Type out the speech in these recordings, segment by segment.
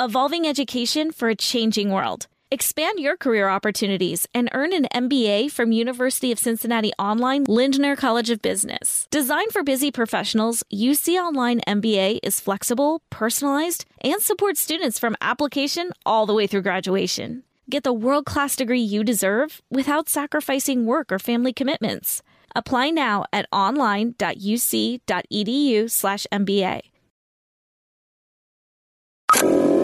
evolving education for a changing world. Expand your career opportunities and earn an MBA from University of Cincinnati Online Lindner College of Business. Designed for busy professionals, UC Online MBA is flexible, personalized, and supports students from application all the way through graduation. Get the world-class degree you deserve without sacrificing work or family commitments. Apply now at online.uc.edu/mba.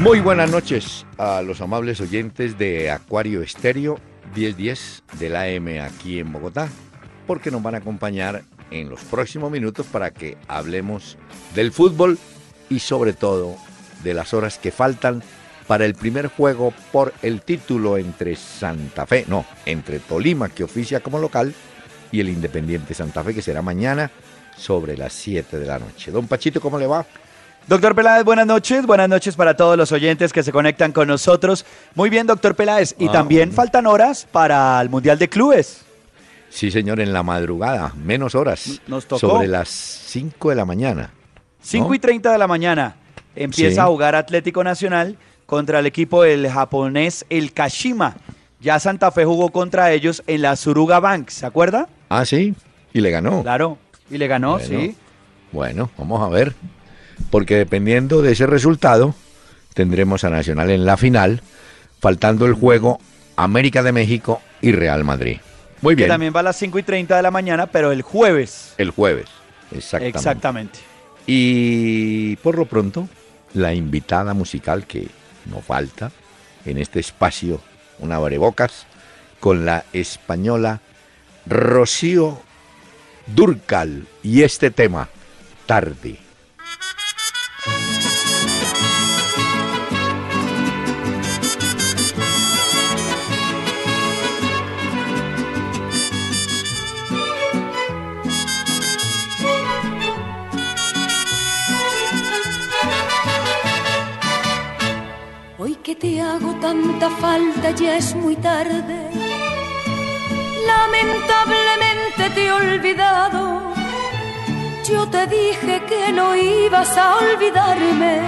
Muy buenas noches a los amables oyentes de Acuario Estéreo 1010 del AM aquí en Bogotá, porque nos van a acompañar en los próximos minutos para que hablemos del fútbol y sobre todo de las horas que faltan para el primer juego por el título entre Santa Fe, no, entre Tolima que oficia como local y el Independiente Santa Fe que será mañana sobre las 7 de la noche. Don Pachito, ¿cómo le va? Doctor Peláez, buenas noches. Buenas noches para todos los oyentes que se conectan con nosotros. Muy bien, doctor Peláez. Y Ah, también bueno. faltan horas para el Mundial de Clubes. Sí, señor, en la madrugada, menos horas. Nos tocó. Sobre las 5 de la mañana. 5 ¿No? y 30 de la mañana empieza Sí. a jugar Atlético Nacional contra el equipo del japonés el Kashima. Ya Santa Fe jugó contra ellos en la Suruga Bank, ¿se acuerda? Ah, sí, y le ganó. Claro. Y le ganó, Bueno. sí. Bueno, vamos a ver. Porque dependiendo de ese resultado, tendremos a Nacional en la final, faltando el juego América de México y Real Madrid. Muy Que bien. también va a las 5 y 30 de la mañana, pero el jueves. El jueves. Exactamente. Exactamente. Y por lo pronto, la invitada musical que no falta en este espacio, una abrebocas, con la española Rocío Durcal y este tema, Tarde. Hoy que te hago tanta falta ya es muy tarde. Lamentablemente te he olvidado. Yo te dije que no ibas a olvidarme.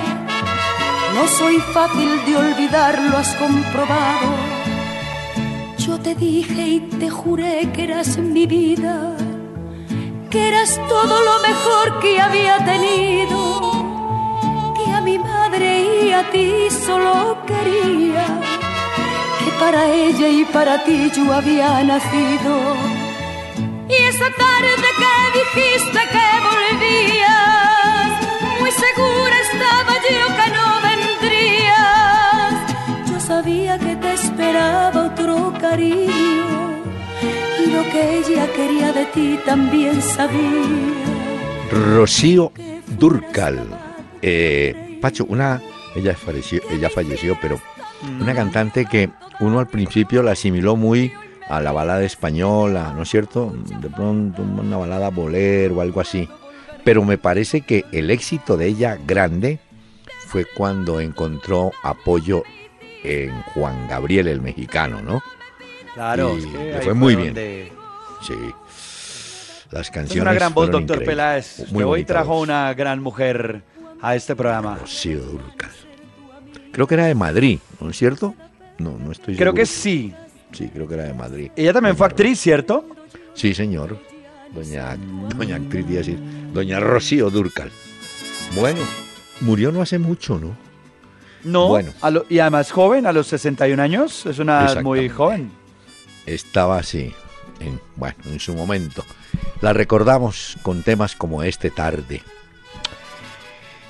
No soy fácil de olvidar, lo has comprobado. Yo te dije y te juré que eras mi vida, que eras todo lo mejor que había tenido que a mi madre y a ti solo quería, que para ella y para ti yo había nacido. Y esa tarde que dijiste que volvías, muy segura estaba yo que no vendrías. Yo sabía que te esperaba otro cariño y lo que ella quería de ti también sabía. Rocío Durcal. Eh, Pacho, una, ella falleció, ella falleció, pero una cantante que uno al principio la asimiló muy a la balada española, ¿no es cierto? De pronto una balada bolero o algo así. Pero me parece que el éxito de ella grande fue cuando encontró apoyo en Juan Gabriel el mexicano, ¿no? Claro. Y es que le fue muy bien. donde- Sí. Las Es canciones. una gran voz, doctor increíbles. Peláez. Muy que hoy trajo voz. una gran mujer a este programa. Rocío Dúrcal. Creo que era de Madrid, ¿no es cierto? No, no estoy seguro. Creo que sí. Sí, creo que era de Madrid. Ella también fue actriz, ¿cierto? Sí, señor. Doña, doña actriz, iba a decir. Doña Rocío Dúrcal. Bueno, murió no hace mucho, ¿no? No. Bueno. a lo- y además joven, a los 61 años. Es una muy joven. Estaba así, en, bueno, en su momento. La recordamos con temas como este tarde.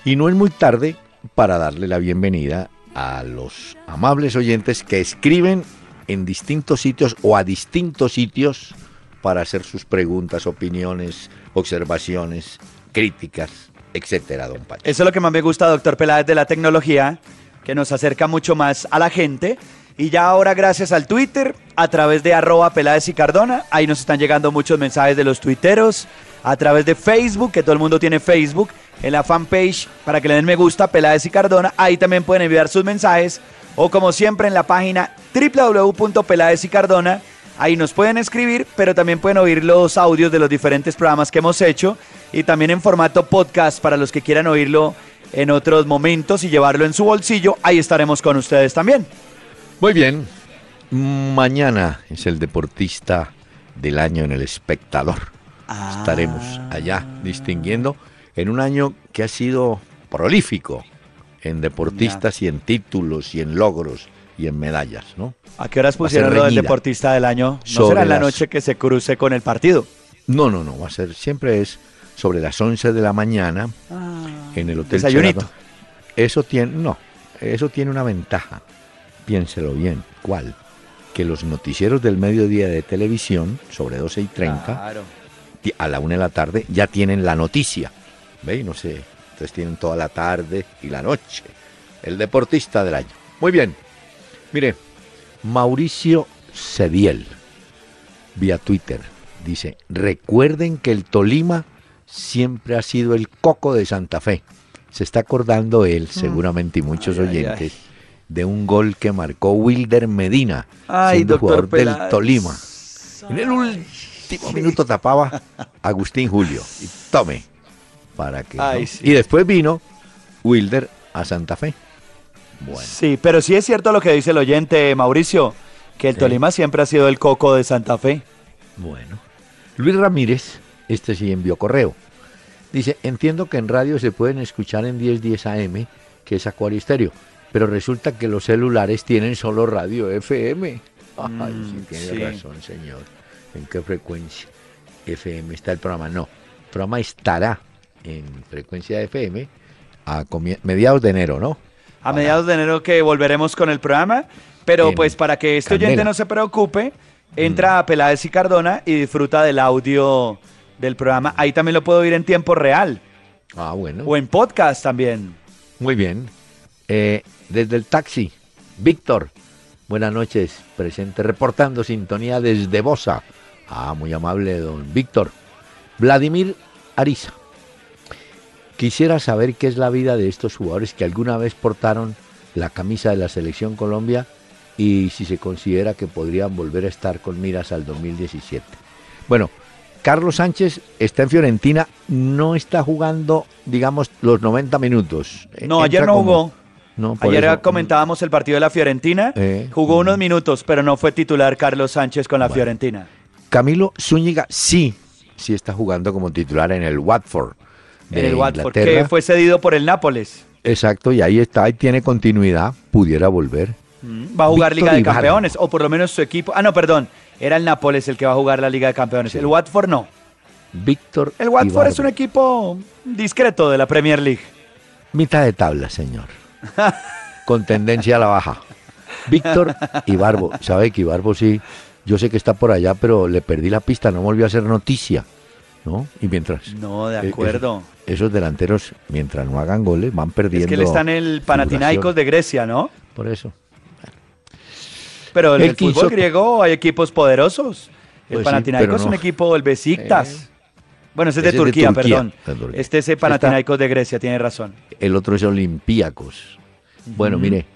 Y no es muy tarde para darle la bienvenida a los amables oyentes que escriben en distintos sitios o a distintos sitios para hacer sus preguntas, opiniones, observaciones, críticas, etcétera, don Pacho. Eso es lo que más me gusta, doctor Peláez, de la tecnología, que nos acerca mucho más a la gente. Y ya ahora, gracias al Twitter, a través de arroba Peláez y Cardona, ahí nos están llegando muchos mensajes de los tuiteros, a través de Facebook, que todo el mundo tiene Facebook, en la fanpage, para que le den me gusta, Peláez y Cardona, ahí también pueden enviar sus mensajes, o como siempre en la página www.peláez y Cardona, ahí nos pueden escribir, pero también pueden oír los audios de los diferentes programas que hemos hecho, y también en formato podcast para los que quieran oírlo en otros momentos y llevarlo en su bolsillo, ahí estaremos con ustedes también. Muy bien. Mañana es el deportista del año en el espectador. Ah. Estaremos allá distinguiendo en un año que ha sido prolífico en deportistas y en títulos y en logros y en medallas, ¿no? ¿A qué horas pusieron lo del deportista del año? No será en la las- noche que se cruce con el partido. No, no, no, va a ser, siempre es sobre las 11 de la mañana en el Hotel Desayunito. Eso tiene, no, eso tiene una ventaja. Piénselo bien. ¿Cuál? Que los noticieros del mediodía de televisión, sobre 12 y 30, Claro. ti- a la una de la tarde, ya tienen la noticia. ¿Veis? No sé. Entonces tienen toda la tarde y la noche. El deportista del año. Muy bien. Mire, Mauricio Cediel, vía Twitter, dice, recuerden que el Tolima siempre ha sido el coco de Santa Fe. Se está acordando él, seguramente, y muchos. Ay, ay, oyentes, de un gol que marcó Wilder Medina, siendo jugador del. Tolima. En el último minuto tapaba Agustín Julio. Y tome. Para que. Ay, ¿no? sí. Y después vino Wilder a Santa Fe. Bueno. Sí, pero sí es cierto lo que dice el oyente Mauricio, que el Sí. Tolima siempre ha sido el coco de Santa Fe. Bueno. Luis Ramírez, este sí envió correo. Dice, entiendo que en radio se pueden escuchar en 1010 AM, que es Acuario Estéreo, pero resulta que los celulares tienen solo radio FM. Ay, sí, tiene sí. razón, señor. ¿En qué frecuencia FM está el programa? No, el programa estará en frecuencia FM a mediados de enero, ¿no? A mediados de enero que volveremos con el programa, pero pues para que este oyente no se preocupe, entra a Peláez y Cardona y disfruta del audio del programa. Ahí también lo puedo oír en tiempo real Ah, bueno. o en podcast también. Muy bien. Eh, desde el taxi, Víctor, buenas noches, presente, reportando sintonía desde Bosa. Ah, muy amable, don Víctor. Vladimir Ariza. Quisiera saber qué es la vida de estos jugadores que alguna vez portaron la camisa de la selección Colombia y si se considera que podrían volver a estar con miras al 2017. Bueno, Carlos Sánchez está en Fiorentina, no está jugando, digamos, los 90 minutos. No, ayer no como- jugó. No, Ayer eso, comentábamos el partido de la Fiorentina. Eh, Jugó mm. unos minutos, pero no fue titular Carlos Sánchez con la Bueno. Fiorentina. Camilo Zúñiga sí, sí está jugando como titular en el Watford. De En el Watford, Inglaterra. que fue cedido por el Nápoles. Exacto, y ahí está, ahí tiene continuidad, pudiera volver. Va a jugar Víctor Liga de Ibarra. Campeones, o por lo menos su equipo. Ah, no, perdón. Era el Nápoles el que va a jugar la Liga de Campeones. Sí. El Watford no. Víctor. El Watford es un equipo discreto de la Premier League. Mitad de tabla, señor. Con tendencia a la baja. Víctor Ibarbo. ¿Sabe que Ibarbo sí? Yo sé que está por allá, pero le perdí la pista, no volvió a hacer noticia. ¿No? Y mientras. No, de eh, acuerdo. Esos, delanteros, mientras no hagan goles, van perdiendo. Es que él está en el Panathinaikos de Grecia, ¿no? Por eso. Pero en El el, fútbol griego hay equipos poderosos. El Pues sí, es un equipo del Besiktas. Eh. Bueno, ese es de Ese es de Turquía, perdón. de. Este es el Panathinaikos de Grecia, tiene razón. el otro es Olympiacos. Bueno, mire,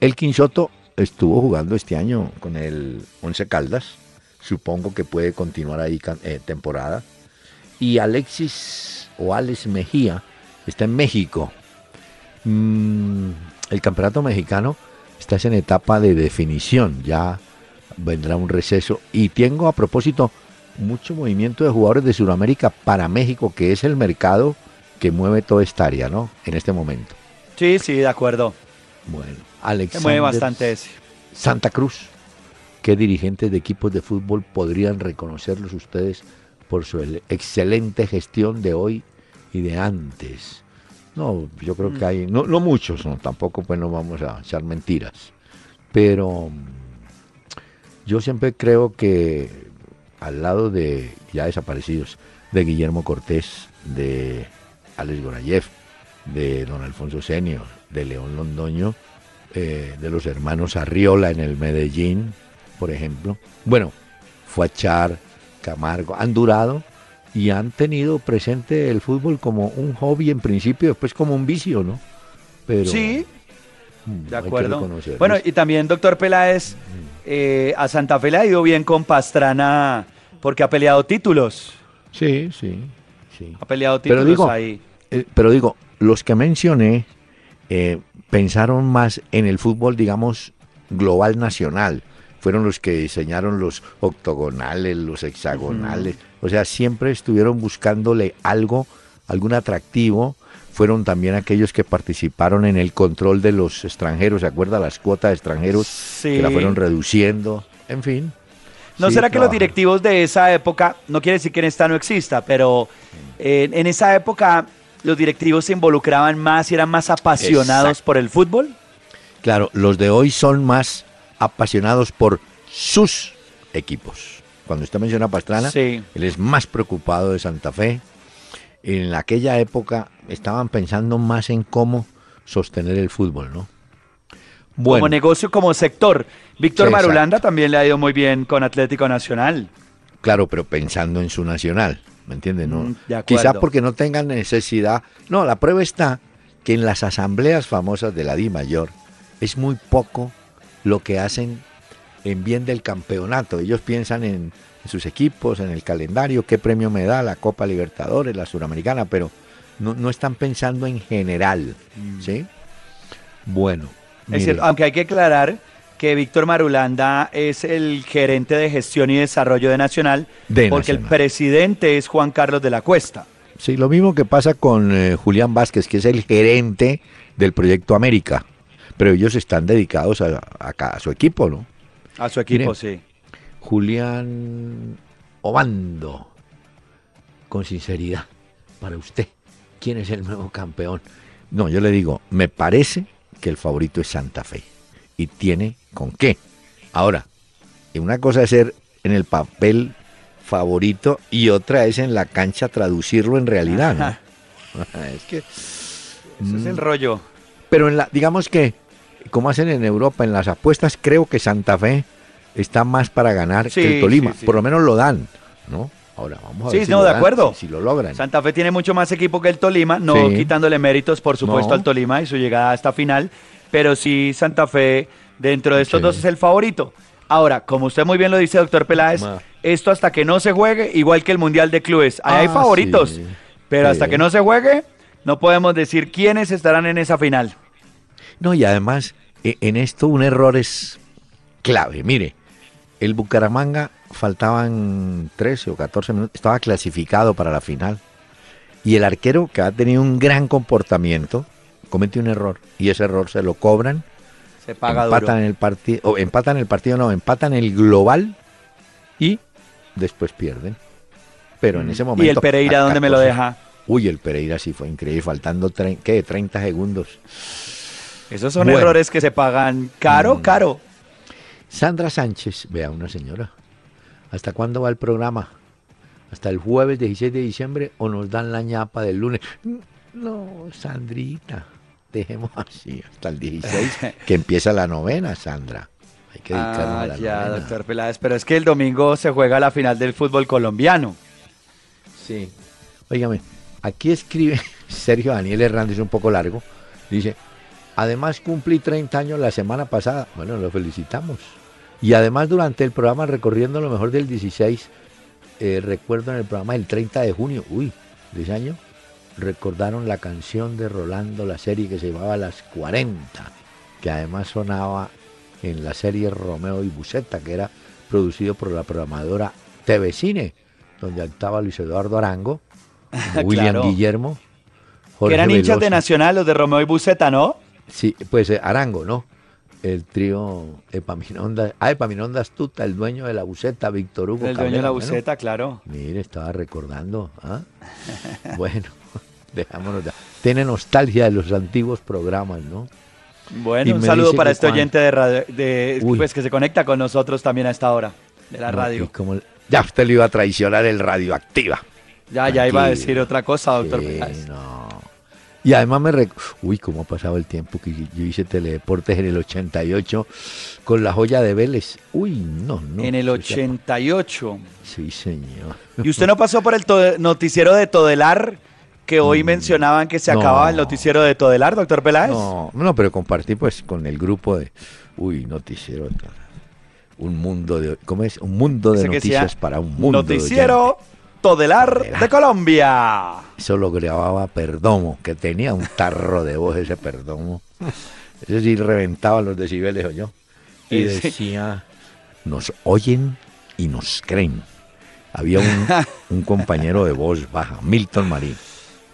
el Quinsoto estuvo jugando este año con el Once Caldas. Supongo que puede continuar ahí eh, temporada. Y Alexis o Alex Mejía está en México. Mm, el campeonato mexicano está en etapa de definición. Ya vendrá un receso. Y tengo a propósito mucho movimiento de jugadores de Sudamérica para México, que es el mercado que mueve toda esta área, ¿no? En este momento. Sí, sí, de acuerdo. Bueno, Se Alexander mueve bastante ese. Santa Cruz. ¿Qué dirigentes de equipos de fútbol podrían reconocerlos ustedes por su el- excelente gestión de hoy y de antes? No, yo creo que hay, no, no muchos, no, tampoco pues no vamos a echar mentiras, pero mm, yo siempre creo que al lado de ya desaparecidos, de Guillermo Cortés, de Alex Gorayev, de don Alfonso Senio, de León Londoño, eh, de los hermanos Arriola en el Medellín, por ejemplo. Bueno, Fuachar, Camargo, han durado y han tenido presente el fútbol como un hobby en principio, después como un vicio, ¿no? Pero, sí, mm, de acuerdo. Bueno, y también, doctor Peláez, eh, a Santa Fe le ha ido bien con Pastrana porque ha peleado títulos. Sí, sí, sí. Ha peleado títulos pero digo, ahí. Eh, pero digo, los que mencioné eh, pensaron más en el fútbol, digamos, global nacional. Fueron los que diseñaron los octogonales, los hexagonales. O sea, siempre estuvieron buscándole algo, algún atractivo. Fueron también aquellos que participaron en el control de los extranjeros. ¿Se acuerda? Las cuotas de extranjeros sí. que la fueron reduciendo. En fin. ¿No será que los directivos de esa época, no quiere decir que en esta no exista, pero eh, en esa época los directivos se involucraban más y eran más apasionados por el fútbol? Claro, los de hoy son más apasionados por sus equipos. Cuando usted menciona a Pastrana, él es más preocupado de Santa Fe. En aquella época estaban pensando más en cómo sostener el fútbol, ¿no? Como negocio, como sector. Víctor Marulanda también le ha ido muy bien con Atlético Nacional. Claro, pero pensando en su nacional. ¿me entiendes? No, mm, quizás porque no tengan necesidad. No, la prueba está que en las asambleas famosas de la Di Mayor es muy poco lo que hacen en bien del campeonato. Ellos piensan en, sus equipos, en el calendario, qué premio me da la Copa Libertadores, la Suramericana, pero no, están pensando en general, mm. ¿sí? Bueno. aunque hay que aclarar que Víctor Marulanda es el gerente de gestión y desarrollo de Nacional, porque el presidente es Juan Carlos de la Cuesta. Sí, lo mismo que pasa con eh, Julián Vázquez, que es el gerente del Proyecto América, pero ellos están dedicados a, a, su equipo, ¿no? A su equipo, sí. Julián Obando, con sinceridad, para usted, ¿quién es el nuevo campeón? No, yo le digo, me parece que el favorito es Santa Fe y tiene con qué. Ahora, una cosa es ser en el papel favorito y otra es en la cancha traducirlo en realidad. es que... Ese es el mm. rollo. Pero en la, digamos que, como hacen en Europa, en las apuestas, creo que Santa Fe está más para ganar que el Tolima. Por lo menos lo dan, ¿no? Ahora, vamos a ver. Sí, no, de acuerdo. Si, lo logran. Santa Fe tiene mucho más equipo que el Tolima, no quitándole méritos, por supuesto, al Tolima y su llegada a esta final pero sí Santa Fe dentro de estos dos es el favorito. Ahora, como usted muy bien lo dice, doctor Peláez, esto hasta que no se juegue, igual que el Mundial de Clubes, hay ah, favoritos, pero hasta que no se juegue, no podemos decir quiénes estarán en esa final. No, y además, e, en esto un error es clave. Mire, el Bucaramanga faltaban 13 o 14 minutos, estaba clasificado para la final. Y el arquero, que ha tenido un gran comportamiento, comete un error y ese error se lo cobran, se paga empatan el partido, o empatan el partido, no, empatan el global y después pierden. Pero en mm. ese momento. ¿Y el Pereira dónde me lo deja? Uy, el Pereira sí fue increíble, faltando ¿qué? 30 segundos. Esos son errores que se pagan caro, mm. caro. Sandra Sánchez, vea una señora. ¿Hasta cuándo va el programa? ¿Hasta el jueves 16 de diciembre o nos dan la ñapa del lunes? No, Sandrita, dejemos así hasta el 16, que empieza la novena, Sandra. Hay que dedicarnos a la ah, ya, doctor Peláez, pero es que el domingo se juega la final del fútbol colombiano. Sí. Óigame, aquí escribe Sergio Daniel Hernández, un poco largo, dice, además cumplí 30 años la semana pasada. Bueno, lo felicitamos. Y además durante el programa Recorriendo lo mejor del 16, eh, recuerdo en el programa del 30 de junio, uy, de ese año, recordaron la canción de Rolando, la serie que se llevaba a las 40, que además sonaba en la serie Romeo y Buceta, que era producido por la programadora TV Cine, donde actuaba Luis Eduardo Arango, William Guillermo. que eran hinchas de Nacional los de Romeo y Buceta, ¿no? Sí, pues eh, Arango, ¿no? El trío Epaminondas, ah, Epaminondas Tuta, el dueño de la buceta, Víctor Hugo. El dueño de la buceta, claro. Mire, estaba recordando. ¿ah? bueno, dejámonos ya. Tiene nostalgia de los antiguos programas, ¿no? Bueno, un saludo para este oyente de radio, de, pues, que se conecta con nosotros también a esta hora, de la radio. ya usted le iba a traicionar el radioactiva. Ya, ya iba a decir otra cosa, doctor No, Y además me... Rec Uy, cómo ha pasado el tiempo que yo hice teledeportes en el 88 con la joya de Vélez. Uy, no, no. En el 88. Sí, señor. ¿Y usted no pasó por el noticiero de Todelar? que hoy mm, mencionaban que se acababa el noticiero de Todelar, doctor Peláez. No, no, pero compartí pues con el grupo de, uy, noticiero, un mundo de, ¿cómo es? Un mundo de noticias para un mundo. Noticiero Todelar, de Colombia. Eso lo grababa Perdomo, que tenía un tarro de voz ese Perdomo. Ese sí reventaba los decibeles, o yo. Y decía, nos oyen y nos creen. Había un, un compañero de voz baja, Milton Marín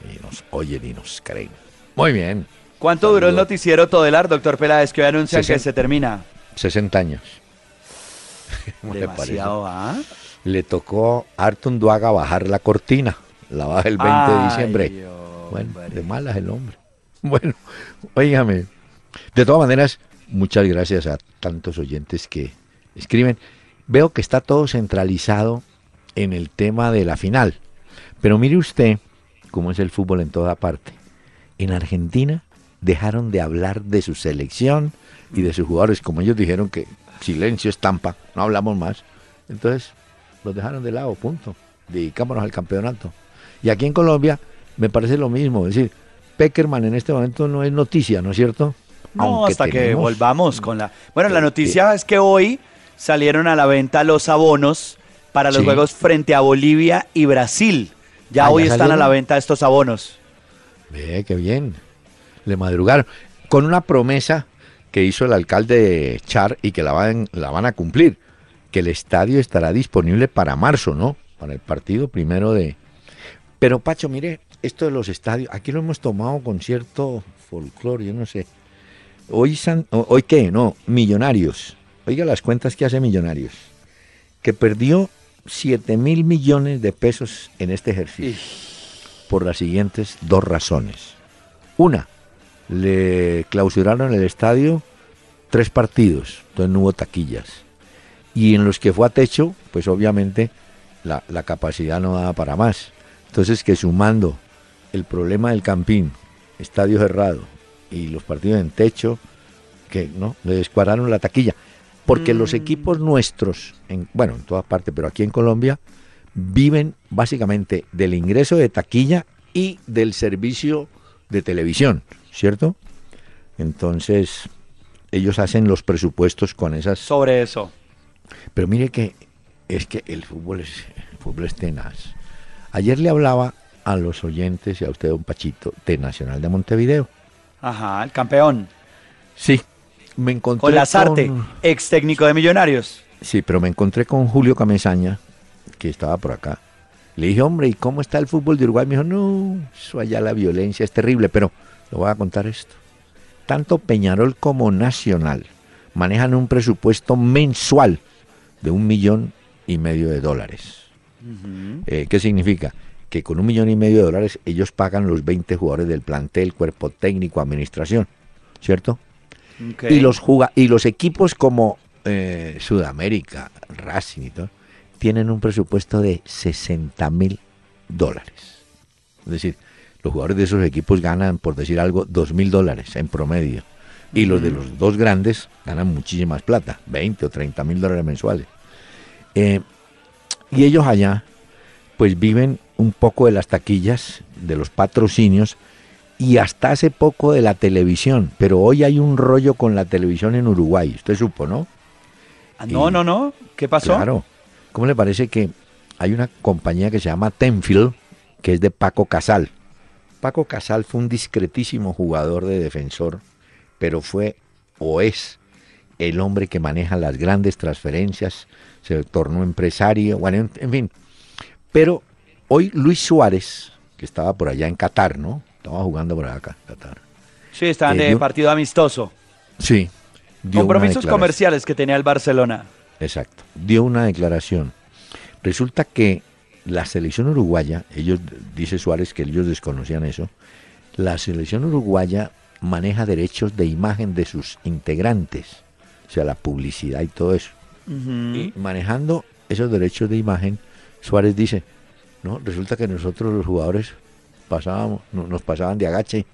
y nos oyen y nos creen. Muy bien. ¿Cuánto duró el noticiero Todelar, doctor Peláez, que hoy anuncia que se termina? 60 años. Demasiado, ¿ah? Le tocó a Artun Duaga bajar la cortina. La baja el 20 de diciembre. bueno, de malas el hombre. Bueno, oígame. De todas maneras, muchas gracias a tantos oyentes que escriben. Veo que está todo centralizado en el tema de la final. Pero mire usted como es el fútbol en toda parte. En Argentina dejaron de hablar de su selección y de sus jugadores, como ellos dijeron que silencio estampa, no hablamos más. Entonces, los dejaron de lado, punto. Dedicámonos al campeonato. Y aquí en Colombia me parece lo mismo, es decir, Peckerman en este momento no es noticia, ¿no es cierto? No, hasta que volvamos con la... Bueno, la noticia es que hoy salieron a la venta los abonos para los juegos frente a Bolivia y Brasil. Ya ah, hoy están a la venta estos abonos. Ve, qué bien. Le madrugaron. Con una promesa que hizo el alcalde Char y que la van, la van a cumplir. Que el estadio estará disponible para marzo, ¿no? Para el partido primero de... Pero Pacho, mire, esto de los estadios, aquí lo hemos tomado con cierto folclore, yo no sé. Hoy, hoy qué, no, Millonarios. Oiga las cuentas que hace Millonarios. Que perdió 7 mil millones de pesos en este ejercicio. Por las siguientes dos razones. Una, le clausuraron el estadio tres partidos, entonces no hubo taquillas. Y en los que fue a techo, pues obviamente la, la capacidad no daba para más. Entonces que sumando el problema del campín, estadio cerrado y los partidos en techo, que no, le descuadraron la taquilla porque los mm. equipos nuestros, en, bueno, en todas partes, pero aquí en Colombia, viven básicamente del ingreso de taquilla y del servicio de televisión, ¿cierto? Entonces, ellos hacen los presupuestos con esas... Sobre eso. Pero mire que es que el fútbol es, el fútbol es tenaz. Ayer le hablaba a los oyentes y a usted, don Pachito, de Nacional de Montevideo. Ajá, el campeón. Sí, me encontré con Lazarte, ex técnico de Millonarios. Sí, pero me encontré con Julio Camesaña, que estaba por acá. Le dije, hombre, ¿y cómo está el fútbol de Uruguay? Me dijo, no, eso allá la violencia es terrible, pero lo voy a contar esto. Tanto Peñarol como Nacional manejan un presupuesto mensual de un millón y medio de dólares. Eh, ¿Qué significa? Que con un millón y medio de dólares ellos pagan los 20 jugadores del plantel, cuerpo técnico, administración, ¿cierto? Y, los y los equipos como eh, Sudamérica, Racing y todo, tienen un presupuesto de 60 mil dólares. Es decir, los jugadores de esos equipos ganan, por decir algo, 2 mil dólares en promedio. Y los de los dos grandes ganan muchísima más plata, 20 o 30 mil dólares mensuales. Eh, y ellos allá, pues viven un poco de las taquillas, de los patrocinios, y hasta hace poco de la televisión, pero hoy hay un rollo con la televisión en Uruguay, usted supo, ¿no? Ah, no, no, no, ¿qué pasó? Claro, ¿cómo le parece que hay una compañía que se llama Tenfield, que es de Paco Casal? Paco Casal fue un discretísimo jugador de defensor, pero fue o es el hombre que maneja las grandes transferencias, se tornó empresario, bueno, en fin. Pero hoy Luis Suárez, que estaba por allá en Qatar, ¿no? Estaba jugando por acá, Qatar. Sí, estaban eh, de partido amistoso. Sí. Compromisos comerciales que tenía el Barcelona. Exacto. Dio una declaración. Resulta que la selección uruguaya, ellos, dice Suárez que ellos desconocían eso, la selección uruguaya maneja derechos de imagen de sus integrantes, o sea, la publicidad y todo eso. Y manejando esos derechos de imagen, Suárez dice, no, resulta que nosotros los jugadores pasábamos, nos pasaban de agache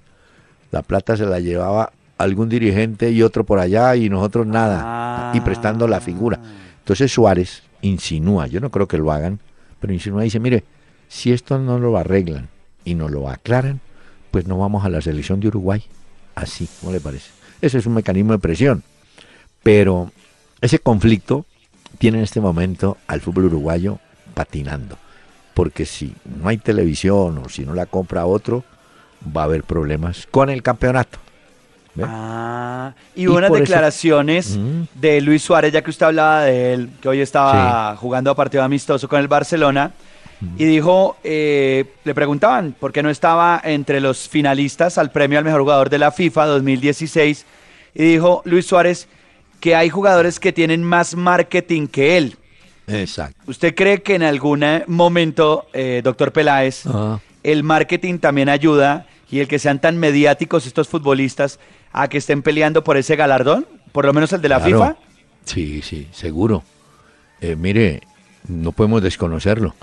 la plata se la llevaba algún dirigente y otro por allá y nosotros nada, y prestando la figura. Entonces Suárez insinúa, yo no creo que lo hagan, pero insinúa y dice, mire, si esto no lo arreglan y no lo aclaran, pues no vamos a la selección de Uruguay. Así, ¿cómo le parece? Ese es un mecanismo de presión. Pero ese conflicto tiene en este momento al fútbol uruguayo patinando. Porque si no hay televisión o si no la compra otro, va a haber problemas con el campeonato. Ah, y, unas declaraciones de Luis Suárez, ya que usted hablaba de él, que hoy estaba jugando a partido amistoso con el Barcelona, y dijo, eh, le preguntaban por qué no estaba entre los finalistas al premio al mejor jugador de la FIFA 2016, y dijo Luis Suárez que hay jugadores que tienen más marketing que él. Exacto. ¿Usted cree que en algún momento, eh, doctor Peláez, el marketing también ayuda y el que sean tan mediáticos estos futbolistas a que estén peleando por ese galardón? Por lo menos el de la FIFA. Sí, sí, seguro. Eh, mire, no podemos desconocerlo.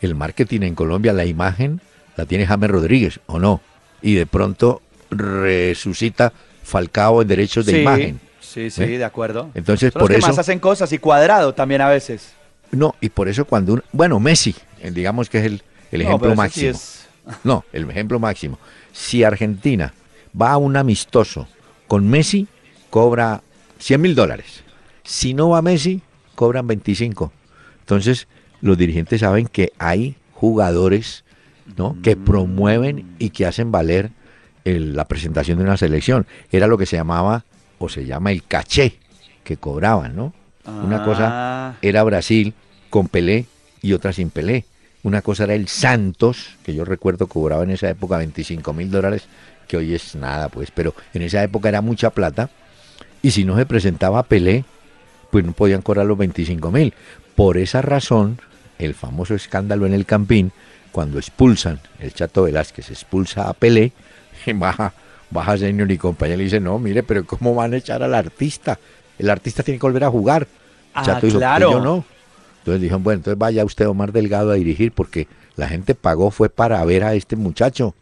El marketing en Colombia, la imagen, la tiene James Rodríguez, ¿o no? Y de pronto resucita Falcao en derechos de imagen. Sí, sí, de acuerdo. Entonces, por eso. más hacen cosas y cuadrado también a veces. No, y por eso cuando un. Bueno, Messi, eh, digamos que es el, ejemplo máximo. No, el ejemplo máximo. Si Argentina va a un amistoso con Messi, cobra 100 mil dólares. Si no va Messi, cobran 25. Entonces, los dirigentes saben que hay jugadores ¿no? que mm. promueven y que hacen valer la presentación de una selección. Era lo que se llamaba, o se llama el caché que cobraban, ¿no? Una cosa ah. era Brasil con Pelé y otra sin Pelé. Una cosa era el Santos, que yo recuerdo cobraba en esa época 25 mil dólares, que hoy es nada, pues, pero en esa época era mucha plata. Y si no se presentaba Pelé, pues no podían cobrar los 25 mil. Por esa razón, el famoso escándalo en el Campín, cuando expulsan, el Chato Velázquez expulsa a Pelé, baja, baja señor y compañía le dice, no, mire, pero ¿cómo van a echar al artista? El artista tiene que volver a jugar. Ah, Chato dijo, claro. yo no. Entonces dijeron, bueno, entonces vaya usted Omar Delgado a dirigir porque la gente pagó fue para ver a este muchacho.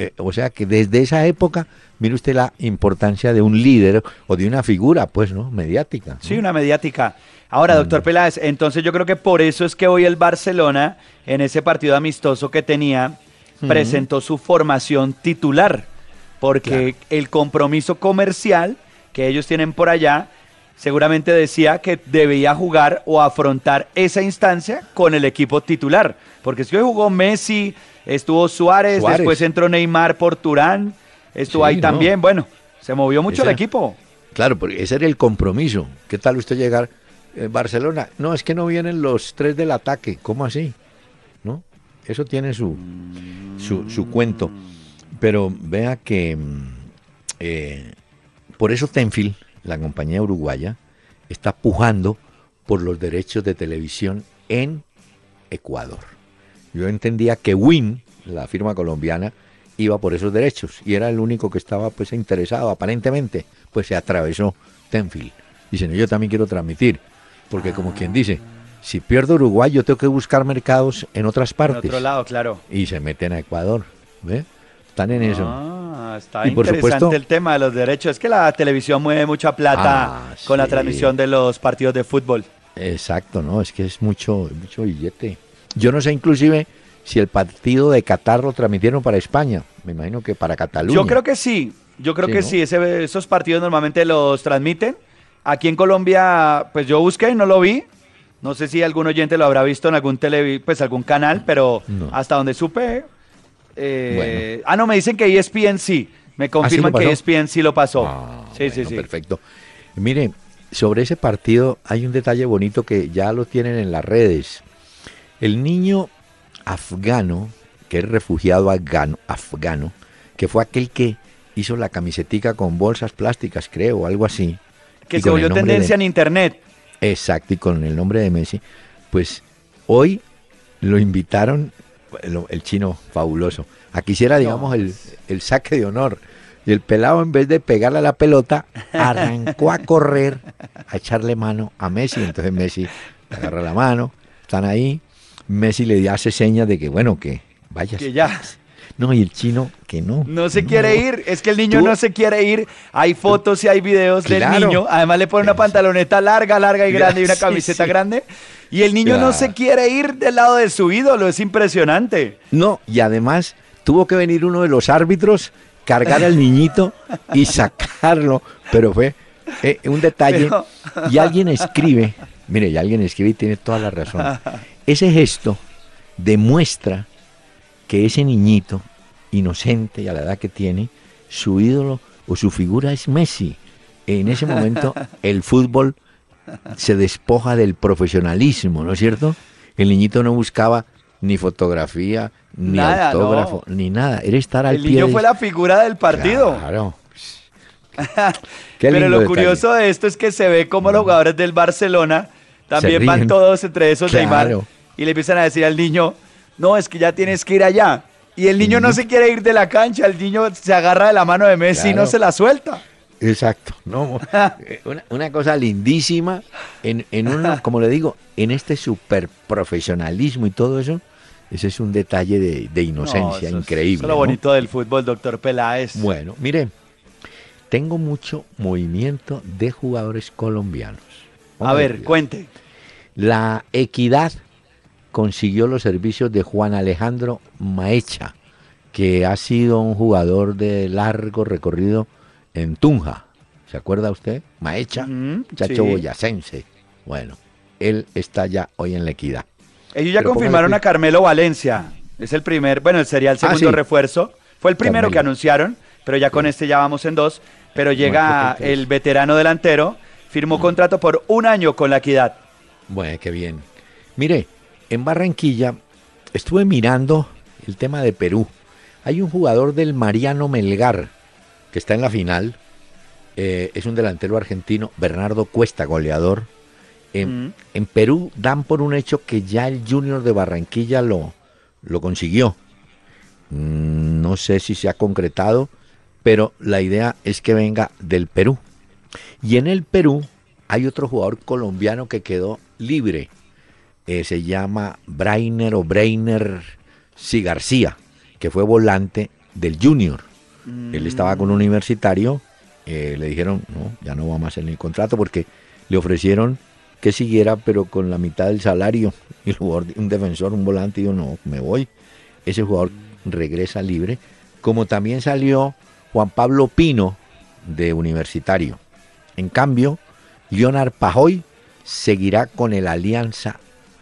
Eh, o sea que desde esa época, mire usted la importancia de un líder o de una figura, pues, ¿no? Mediática. Sí, una mediática. Ahora, doctor Peláez, entonces yo creo que por eso es que hoy el Barcelona, en ese partido amistoso que tenía, presentó su formación titular, porque el compromiso comercial que ellos tienen por allá seguramente decía que debía jugar o afrontar esa instancia con el equipo titular, porque si hoy jugó Messi, estuvo Suárez, después entró Neymar por Turán, estuvo ahí también, bueno, se movió mucho el equipo. Claro, porque ese era el compromiso. ¿Qué tal usted llegar eh, Barcelona? No, es que no vienen los tres del ataque, ¿cómo así? ¿No? Eso tiene su, su, cuento. Pero vea que mm, eh, por eso Tenfield, la compañía uruguaya, está pujando por los derechos de televisión en Ecuador. Yo entendía que Win, la firma colombiana, iba por esos derechos y era el único que estaba pues interesado, aparentemente, pues se atravesó Tenfield. Dice, no, yo también quiero transmitir, porque como quien dice, si pierdo Uruguay, yo tengo que buscar mercados en otras partes. En otro lado, claro. Y se meten a Ecuador. ¿Ve? Están en eso. Ah, está interesante el tema de los derechos. Es que la televisión mueve mucha plata ah, con la transmisión de los partidos de fútbol. Exacto, ¿no? Es que es mucho, mucho billete. Yo no sé inclusive si el partido de Qatar lo transmitieron para España. Me imagino que para Cataluña. Yo creo que sí. Yo creo que sí. esos partidos normalmente los transmiten. Aquí en Colombia, pues yo busqué y no lo vi. No sé si algún oyente lo habrá visto en algún tele, pues algún canal, pero hasta donde supe. Eh, ah, no, me dicen que ESPN sí. Me ¿Ah, confirman que ESPN sí lo pasó. Ah, sí, sí, sí. Perfecto. Mire, sobre ese partido hay un detalle bonito que ya lo tienen en las redes. El niño afgano, que es refugiado afgano, afgano que fue aquel que hizo la camisetica con bolsas plásticas, creo, o algo así. Que se volvió tendencia en internet. Exacto, y con el nombre de Messi, pues hoy lo invitaron, el, chino fabuloso, a que hiciera, digamos, el, el, saque de honor. Y el pelado, en vez de pegarle a la pelota, arrancó a correr, a echarle mano a Messi. Entonces Messi agarra la mano, están ahí. Messi le hace señas de que, bueno, que vaya. Que ya. No, y el chino que no. No se quiere ir, es que el niño no se quiere ir. Hay fotos y hay videos del niño. Además le pone una pantaloneta larga, larga y grande y una camiseta grande. Y el niño no se quiere ir del lado de su ídolo, es impresionante. No, y además tuvo que venir uno de los árbitros, cargar al niñito y sacarlo. Pero fue eh, un detalle. Y alguien escribe, mire, y alguien escribe y tiene toda la razón. Ese gesto demuestra que ese niñito, inocente y a la edad que tiene, su ídolo o su figura es Messi. En ese momento el fútbol se despoja del profesionalismo, ¿no es cierto? El niñito no buscaba ni fotografía, ni autógrafo, ni nada. Era estar al el niño fue la figura del partido. Claro. Pero lo curioso de esto es que se ve como los jugadores del Barcelona también van todos entre esos Neymar y le empiezan a decir al niño, no, es que ya tienes que ir allá. Y el niño no se quiere ir de la cancha, el niño se agarra de la mano de Messi y no se la suelta. Exacto, no, eh, una, cosa lindísima, en, en una, como le digo, en este super profesionalismo y todo eso, ese es un detalle de, inocencia increíble. Es lo bonito del fútbol, doctor Peláez. Bueno, mire, tengo mucho movimiento de jugadores colombianos. A ver, cuente. La Equidad consiguió los servicios de Juan Alejandro Maecha, que ha sido un jugador de largo recorrido en Tunja. ¿Se acuerda usted? Maecha, chacho boyacense. Bueno, él está ya hoy en la equidad. Ellos ya confirmaron a Carmelo Valencia. Es el primer, bueno, sería el ah, segundo refuerzo. Fue el primero que anunciaron, pero ya con este ya vamos en dos. Pero llega el veterano delantero, firmó contrato por un año con la equidad. Bueno, qué bien. Mire, en Barranquilla estuve mirando el tema de Perú. Hay un jugador del Mariano Melgar que está en la final. Eh, es un delantero argentino, Bernardo Cuesta, goleador. En, Perú dan por un hecho que ya el Junior de Barranquilla lo, lo consiguió. Mm, no sé si se ha concretado, pero la idea es que venga del Perú. Y en el Perú hay otro jugador colombiano que quedó libre eh, se llama Brainer o Brainer Si García, que fue volante del Junior. Él estaba con un universitario, eh, le dijeron, no, ya no va más en el contrato porque le ofrecieron que siguiera, pero con la mitad del salario. Y el jugador, un defensor, un volante, dijo, no, me voy. Ese jugador regresa libre. Como también salió Juan Pablo Pino de Universitario. En cambio, Leonard Pajoy seguirá con el Alianza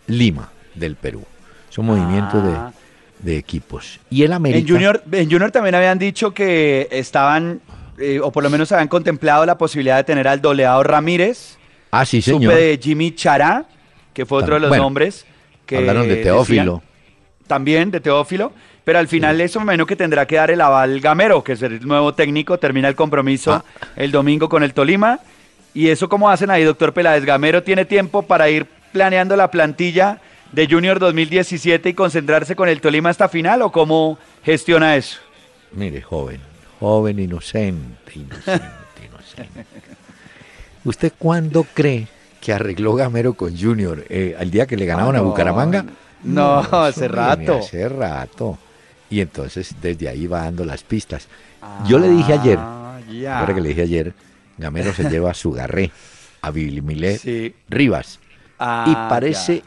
Lima del Perú. Son movimientos ah. de, equipos. Y el América. En Junior, en Junior también habían dicho que estaban, eh, o por lo menos habían contemplado la posibilidad de tener al doleado Ramírez. Ah, sí, señor. Supe de Jimmy Chará, que fue otro de los nombres. Que hablaron de Teófilo. también de Teófilo. Pero al final eso menos que tendrá que dar el aval Gamero, que es el nuevo técnico, termina el compromiso ah. el domingo con el Tolima. ¿Y eso cómo hacen ahí, doctor Peláez? Gamero tiene tiempo para ir planeando la plantilla de Junior 2017 y concentrarse con el Tolima hasta final o cómo gestiona eso? Mire, joven, joven, inocente, inocente, inocente. ¿Usted cuándo cree que arregló Gamero con Junior? Eh, ¿Al día que le ganaron a Bucaramanga? No, hace rato. Hace rato. Y entonces desde ahí va dando las pistas. Yo le dije ayer, ahora que le dije ayer, Gamero se lleva a su garré, a Milet Rivas y ah, parece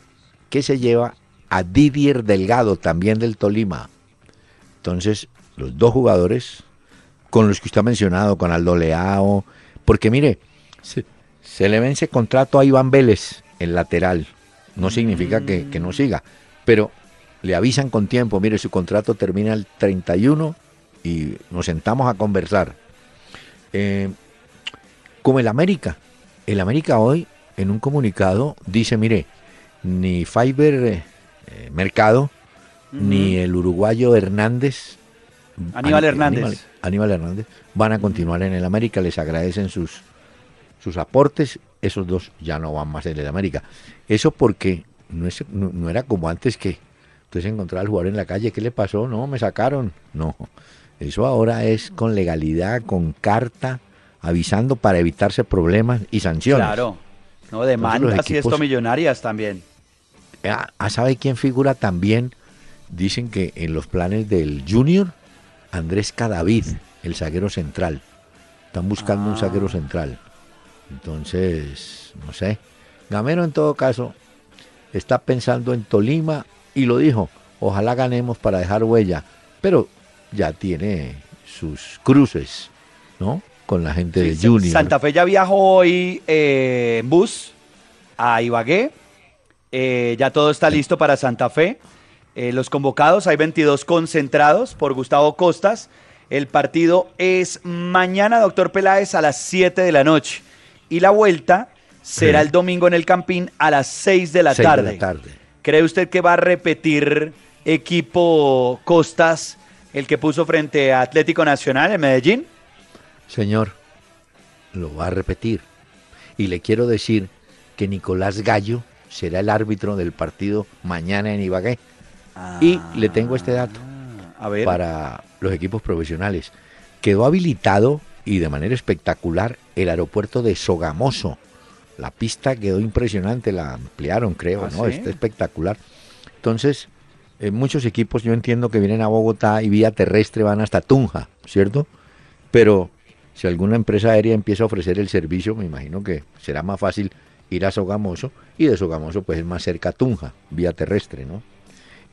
que se lleva a Didier Delgado, también del Tolima. Entonces, los dos jugadores con los que usted ha mencionado, con Aldo Leao, porque mire, se, le vence contrato a Iván Vélez, el lateral. No significa que, no siga, pero le avisan con tiempo, mire, su contrato termina el 31 y nos sentamos a conversar. Eh, como el América, el América hoy en un comunicado dice, mire, ni Fiber eh, Mercado, ni el uruguayo Hernández, Aníbal Hernández. Aníbal, Hernández, van a continuar en el América, les agradecen sus, sus aportes, esos dos ya no van más en el América. Eso porque no, es, no, era como antes que usted se encontraba al jugador en la calle, ¿qué le pasó? No, me sacaron. No, eso ahora es con legalidad, con carta, avisando para evitarse problemas y sanciones. Claro. No, demandas y esto millonarias también. Ah, ah, ¿Sabe quién figura también dicen que en los planes del Junior, Andrés Cadavid, el zaguero central. Están buscando un zaguero Ah. central. Entonces, no sé. Gamero en todo caso está pensando en Tolima y lo dijo, ojalá ganemos para dejar huella, pero ya tiene sus cruces, ¿no? Con la gente de Junior. Santa Fe ya viajó hoy eh, en bus a Ibagué. Eh, ya todo está listo para Santa Fe. Eh, los convocados, hay 22 concentrados por Gustavo Costas. El partido es mañana, doctor Peláez, a las 7 de la noche. Y la vuelta será Sí. el domingo en el Campín a las 6 de la Seis de tarde. la tarde. ¿Cree usted que va a repetir equipo Costas el que puso frente a Atlético Nacional en Medellín? Señor, lo va a repetir. Y le quiero decir que Nicolás Gallo será el árbitro del partido mañana en Ibagué. Y le tengo este dato A ver. para los equipos profesionales. Quedó habilitado y de manera espectacular el aeropuerto de Sogamoso. La pista quedó impresionante, la ampliaron, creo, ¿Ah, ¿no? sí? Está espectacular. Entonces, eh, muchos equipos yo entiendo que vienen a Bogotá y vía terrestre van hasta Tunja, ¿cierto? Pero si alguna empresa aérea empieza a ofrecer el servicio, me imagino que será más fácil ir a Sogamoso y de Sogamoso pues es más cerca a Tunja, vía terrestre, ¿no?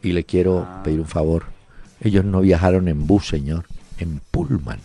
Y le quiero Ah. pedir un favor. Ellos no viajaron en bus, señor, en Pullman.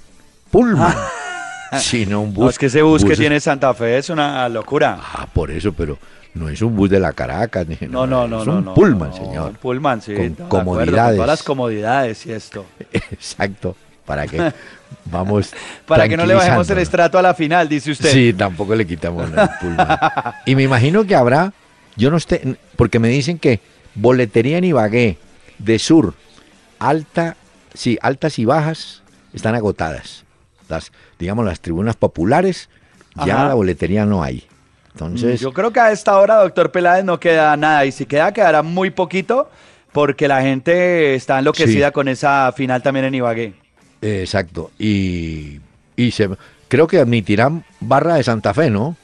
Pullman. Sino un bus. No, es que ese bus que tiene Santa Fe es una locura. Ah, por eso, pero no es un bus de la Caracas. ni- No, no, no, es no. un no, Pullman, no, señor. un Pullman, sí. Con de acuerdo, con comodidades. todas las comodidades y esto. Exacto. Para que vamos. Para que no le bajemos el estrato a la final, dice usted. Sí, tampoco le quitamos el Pullman. Y me imagino que habrá, yo no esté, porque me dicen que boletería en Ibagué, de sur, alta, sí, altas y bajas están agotadas. Las, digamos, las tribunas populares, ya la boletería no hay. Entonces, Yo creo que a esta hora, doctor Peláez, no queda nada. Y si queda, quedará muy poquito, porque la gente está enloquecida Sí. con esa final también en Ibagué. Eh, exacto. Y, y se, creo que admitirán barra de Santa Fe, ¿no?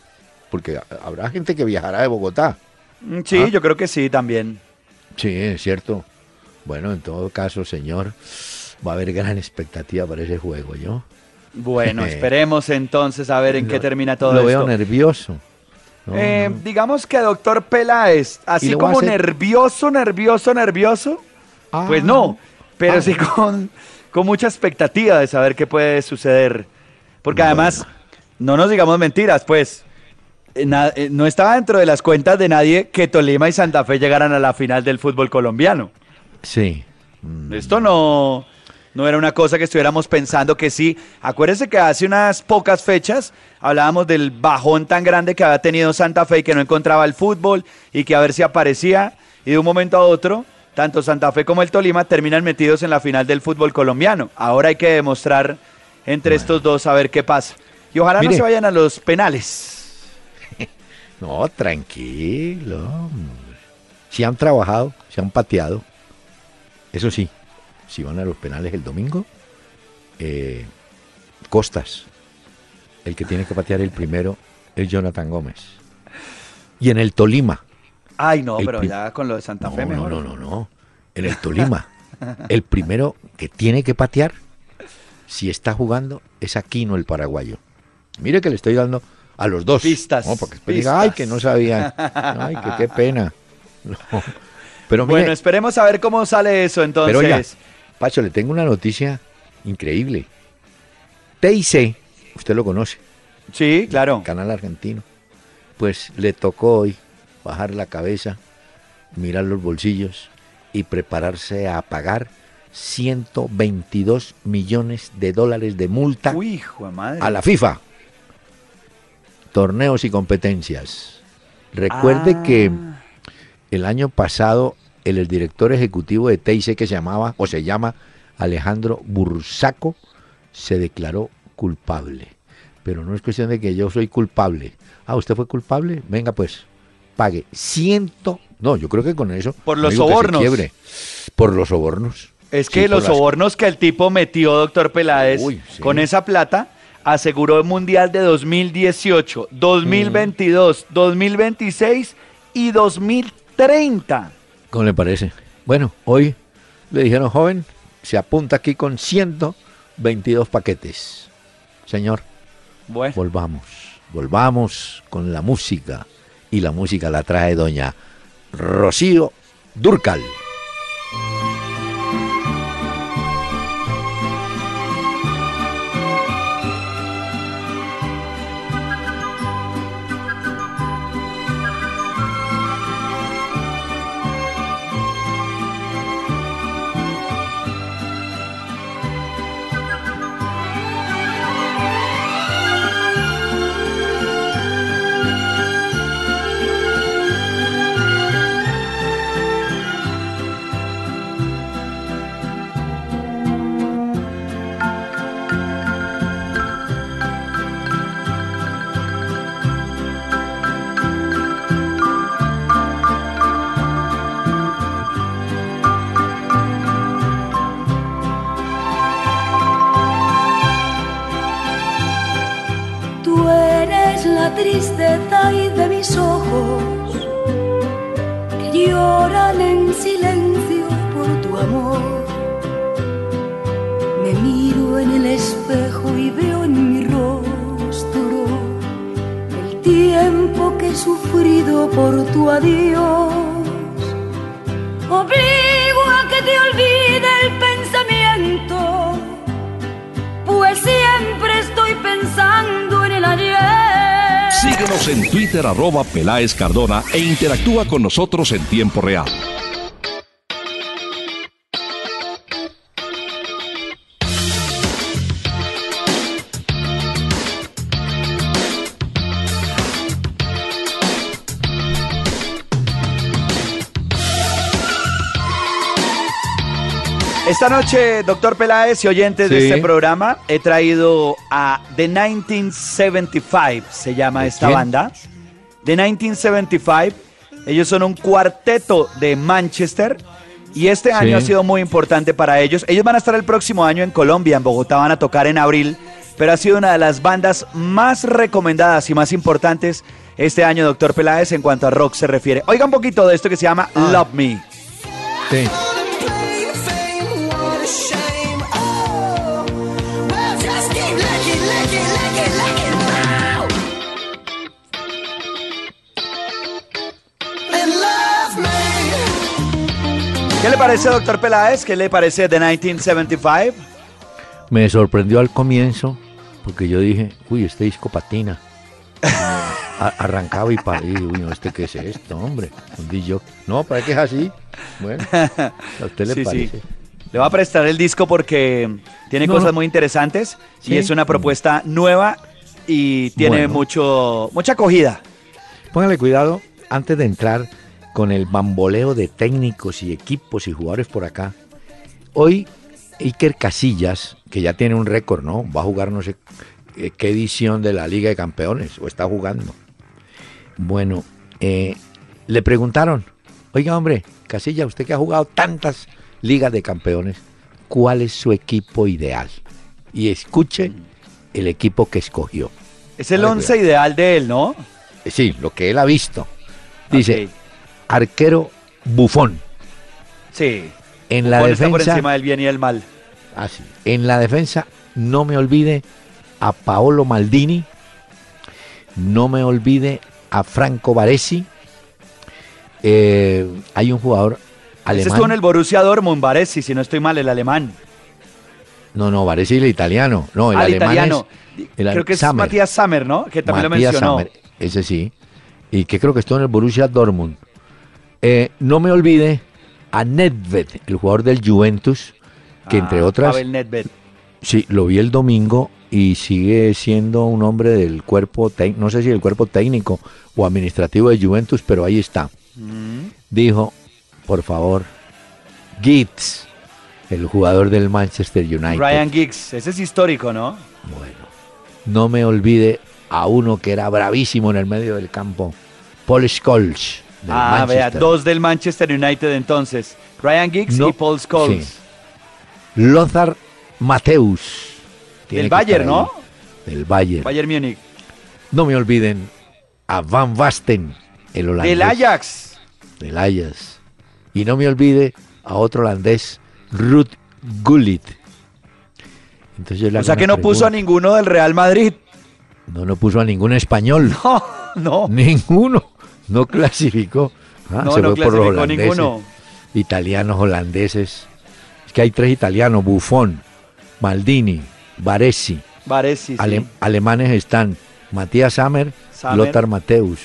Porque habrá gente que viajará de Bogotá. Mm, Sí, Ah. yo creo que sí también. Sí, es cierto. Bueno, en todo caso, señor, va a haber gran expectativa para ese juego, ¿yo? Bueno, esperemos entonces a ver en qué Lo- termina todo Lo esto. veo nervioso. No, Eh, no. Digamos que doctor Peláez, así lo como hacer- nervioso, nervioso, nervioso, Ah, pues no, pero ah, sí con, con mucha expectativa de saber qué puede suceder. Porque además, no nos digamos mentiras, pues eh, na- eh, no estaba dentro de las cuentas de nadie que Tolima y Santa Fe llegaran a la final del fútbol colombiano. Sí. Mm, Esto no, no era una cosa que estuviéramos pensando que sí. Acuérdense que hace unas pocas fechas hablábamos del bajón tan grande que había tenido Santa Fe y que no encontraba el fútbol y que a ver si aparecía. Y de un momento a otro, tanto Santa Fe como el Tolima terminan metidos en la final del fútbol colombiano. Ahora hay que demostrar entre estos dos a ver qué pasa. Y ojalá no se vayan a los penales. No, tranquilo. Si han trabajado, si han pateado. Eso sí, si van a los penales el domingo, eh, Costas, el que tiene que patear el primero es Jonathan Gómez. Y en el Tolima, Ay, no, El pero ya con lo de Santa no, Fe no, mejor. no, no, no. En el Tolima, el primero que tiene que patear, si está jugando, es Aquino el paraguayo. Mire que le estoy dando a los dos. Pistas, No, porque después diga, ay, pistas. que no sabía. Ay, que qué pena. No. Pero mire, Bueno, esperemos a ver cómo sale eso entonces. pero Pacho, le tengo una noticia increíble. TIC, usted lo conoce, sí, claro. canal argentino. Pues le tocó hoy bajar la cabeza, mirar los bolsillos y prepararse a pagar 122 millones de dólares de multa Uy, hijo madre. a la FIFA. Torneos y competencias. Recuerde Ah. que el año pasado el, el director ejecutivo de TIC que se llamaba o se llama Alejandro Bursaco se declaró culpable. Pero no es cuestión de que yo soy culpable. Ah, ¿usted fue culpable? Venga pues, pague ciento... No, yo creo que con eso... Por los sobornos. quiebre. Por los sobornos. Es que Sí, los las- sobornos que el tipo metió, doctor Peláez, Uy, sí. con esa plata, aseguró el Mundial de 2018, 2022, 2026 y 2030. ¿Cómo le parece? Bueno, hoy Le dijeron, joven, se apunta aquí con 122 paquetes. Señor, Bueno, volvamos, volvamos con la música. Y la música la trae doña Rocío Durcal. Amor. Me miro en el espejo y veo en mi rostro el tiempo que he sufrido por tu adiós. Obligo a que te olvide el pensamiento pues siempre estoy pensando en el ayer. Síguenos en Twitter arroba Peláez Cardona e interactúa con nosotros en tiempo real. Esta noche, doctor Peláez y oyentes de Sí. este programa, he traído a The 1975, se llama ¿De esta quién? banda. The 1975, ellos son un cuarteto de Manchester y este año ha sido muy importante para ellos. Ellos van a estar el próximo año en Colombia, en Bogotá van a tocar en abril, pero ha sido una de las bandas más recomendadas y más importantes este año, doctor Peláez, en cuanto a rock se refiere. Oiga un poquito de esto que se llama Ah. Love Me. Sí. ¿Qué le parece, doctor Peláez? ¿Qué le parece The 1975? Me sorprendió al comienzo porque yo dije, uy, este disco patina. Arrancaba y para uy, no, este qué es esto, hombre. Un DJ. No, ¿para qué es así? Bueno, ¿a usted le Sí, sí. Le voy a prestar el disco porque tiene No, cosas muy interesantes Sí. y es una propuesta nueva y tiene Bueno. mucho mucha acogida. Póngale cuidado antes de entrar con el bamboleo de técnicos y equipos y jugadores por acá. Hoy Iker Casillas, que ya tiene un récord, ¿no? Va a jugar no sé eh, qué edición de la Liga de Campeones, o está jugando. Bueno, eh, le preguntaron, oiga hombre, Casillas, usted que ha jugado tantas ligas de campeones, ¿cuál es su equipo ideal? Y escuche el equipo que escogió. Es el Vale, once ideal de él, ¿no? Eh, Sí, lo que él ha visto. Dice, arquero bufón. Sí. En la está por defensa, encima del bien y del mal. ah, sí. en la defensa, no me olvide a Paolo Maldini, no me olvide a Franco Baresi. Eh, hay un jugador Este alemán. estuvo en el Borussia Dortmund, Baresi, si no estoy mal, el alemán. No, no, Baresi el italiano. No, el Al alemán italiano. es el Creo que es. Matías Sammer, ¿no? Que también Matías lo mencionó. Ese sí. Y que creo que estuvo en el Borussia Dortmund. Eh, no me olvide a Nedved, el jugador del Juventus, que entre Ah, otras Pavel Nedved. Sí, lo vi el domingo y sigue siendo un hombre del cuerpo, no sé si del cuerpo técnico o administrativo de Juventus, pero ahí está. Mm. Dijo, por favor, Giggs, el jugador del Manchester United. Ryan Giggs, ese es histórico, ¿no? Bueno, no me olvide a uno que era bravísimo en el medio del campo, Paul Scholes. del ah, vea, dos del Manchester United entonces. Ryan Giggs No, y Paul Scholes. sí. Lothar Mateus. Del Bayern. ¿no? Del Bayern. Bayern Múnich. No me olviden a Van Basten, el holandés. Del Ajax. Del Ajax. Y no me olvide a otro holandés Ruth Gullit. Entonces o sea que no puso a ninguno del Real Madrid. No, no puso a ningún español. No, no. Ninguno. No clasificó. Ah, no, no clasificó ninguno. Italianos, holandeses. Es que hay tres italianos, Buffon, Maldini, Baresi. Baresi, Alemanes están Matías Sammer, Lothar Mateus.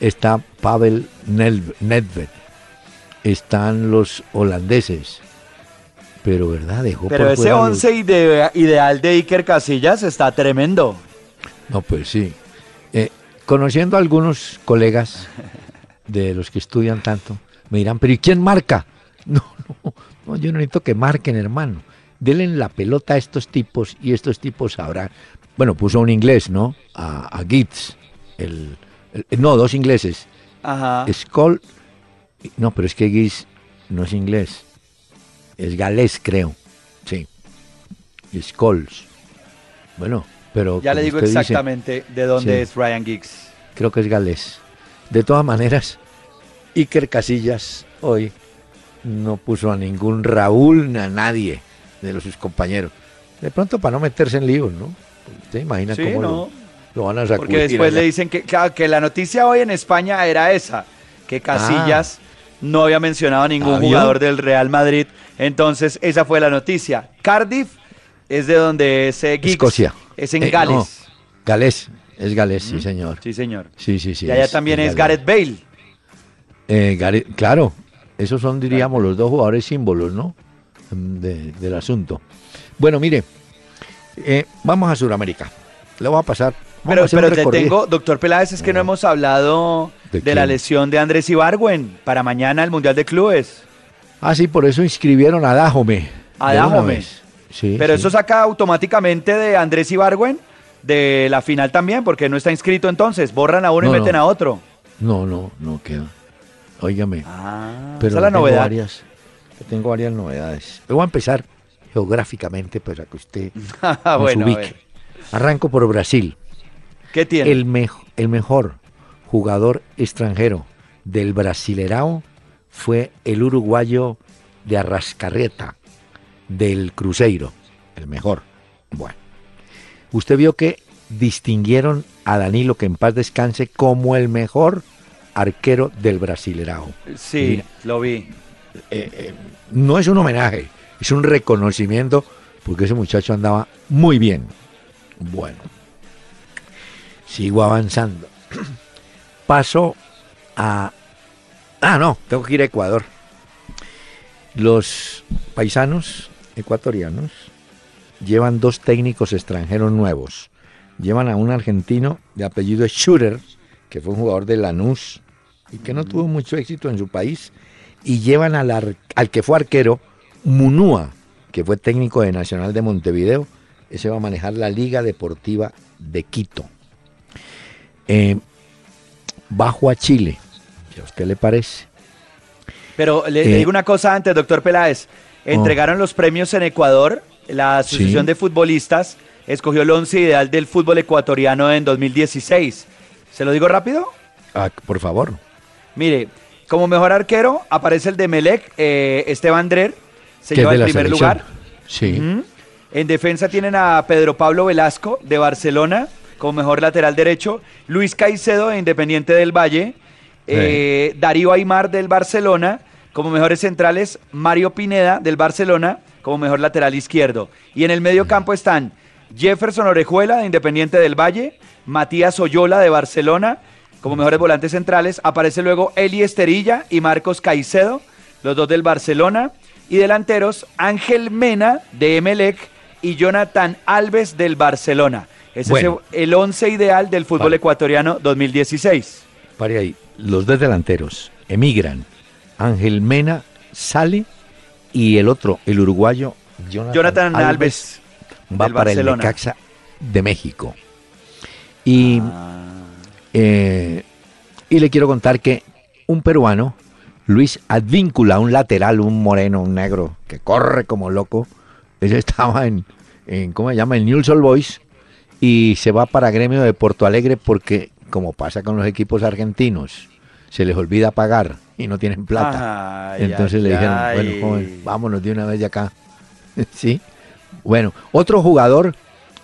Está Pavel Nedved. Están los holandeses. Pero, ¿verdad? Dejó Pero ese once ideal de Iker Casillas está tremendo. No, pues sí. Eh, conociendo a algunos colegas de los que estudian tanto, me dirán, pero ¿y quién marca? No, no, no, yo no necesito que marquen, hermano. Denle la pelota a estos tipos y estos tipos sabrán. Bueno, puso un inglés, ¿no? A, a Gitz, el, no, dos ingleses. Ajá. Skoll, no, pero es que Gitz no es inglés, es galés, creo. Sí. Skulls. Bueno, pero. Ya le digo exactamente de dónde es Ryan Giggs. Creo que es galés. De todas maneras, Iker Casillas hoy no puso a ningún Raúl ni a nadie de los sus compañeros. De pronto para no meterse en líos, ¿no? ¿Te imaginas cómo lo, van a sacudir? Porque después le dicen que, que, la noticia hoy en España era esa, que Casillas ah. No había mencionado a ningún jugador del Real Madrid. Entonces, esa fue la noticia. Cardiff es de donde es eh, Escocia. Es en eh, Gales. Gales, es Gales, sí señor. Sí señor. Sí, sí, sí. Y allá también es, Gareth Bale. Eh, claro, esos son, diríamos, los dos jugadores símbolos, ¿no? del asunto. Bueno, mire, eh, vamos a Sudamérica. Le voy a pasar. Pero pero te tengo, doctor Peláez, es que no, hemos hablado de, la lesión de Andrés Ibargüen para mañana el Mundial de Clubes. Ah, sí, por eso inscribieron a Dajome. A Dajome. Sí, pero eso saca automáticamente de Andrés Ibargüen de la final también, porque no está inscrito entonces. Borran a uno y meten a otro. No, no, no queda. Óigame. Ah, pero esa es la novedad. Varias, tengo varias novedades. Voy a empezar geográficamente para que usted nos ubique. Arranco por Brasil. ¿Qué tiene? El, el mejor jugador extranjero del Brasilerao fue el uruguayo de Arrascarreta, del Cruzeiro, el mejor. Bueno, usted vio que distinguieron a Danilo, que en paz descanse, como el mejor arquero del Brasilerao. Sí, lo vi. Eh, eh, no es un homenaje, es un reconocimiento porque ese muchacho andaba muy bien. Bueno, sigo avanzando. Paso a... Ah, no, tengo que ir a Ecuador. Los paisanos ecuatorianos llevan dos técnicos extranjeros nuevos. Llevan a un argentino de apellido Schurer, que fue un jugador de Lanús y que no tuvo mucho éxito en su país, y llevan al, al que fue arquero, Munúa, que fue técnico de Nacional de Montevideo, ese va a manejar la Liga Deportiva de Quito. Eh, bajo a Chile, ¿a usted le parece? Pero le, eh, digo una cosa antes, doctor Peláez. Oh. Entregaron los premios en Ecuador, la Asociación de Futbolistas escogió el once ideal del fútbol ecuatoriano en 2016. ¿Se lo digo rápido? Ah, por favor. Mire, como mejor arquero aparece el de Melec, eh, Esteban Drer, se lleva el primer lugar. Sí. En defensa tienen a Pedro Pablo Velasco de Barcelona como mejor lateral derecho, Luis Caicedo de Independiente del Valle, eh, Darío Aymar del Barcelona, como mejores centrales Mario Pineda del Barcelona como mejor lateral izquierdo. Y en el medio campo están Jefferson Orejuela de Independiente del Valle, Matías Oyola de Barcelona como mejores volantes centrales. Aparece luego Eli Esterilla y Marcos Caicedo, los dos del Barcelona y delanteros Ángel Mena de Emelec y Jonathan Alves del Barcelona. Ese es el once ideal del fútbol ecuatoriano 2016. Pare ahí, los dos delanteros emigran. Ángel Mena sale y el otro, el uruguayo Jonathan, Alves, va para el Necaxa de México. Y, ah. eh, y le quiero contar que un peruano Luis Advíncula, un lateral, un moreno, un negro, que corre como loco. Ese estaba en, en ¿cómo se llama? En News All Boys y se va para Gremio de Porto Alegre porque, como pasa con los equipos argentinos, se les olvida pagar y no tienen plata. Ay, Entonces le dijeron, ay. bueno, joven, vámonos de una vez de acá. ¿Sí? Bueno, otro jugador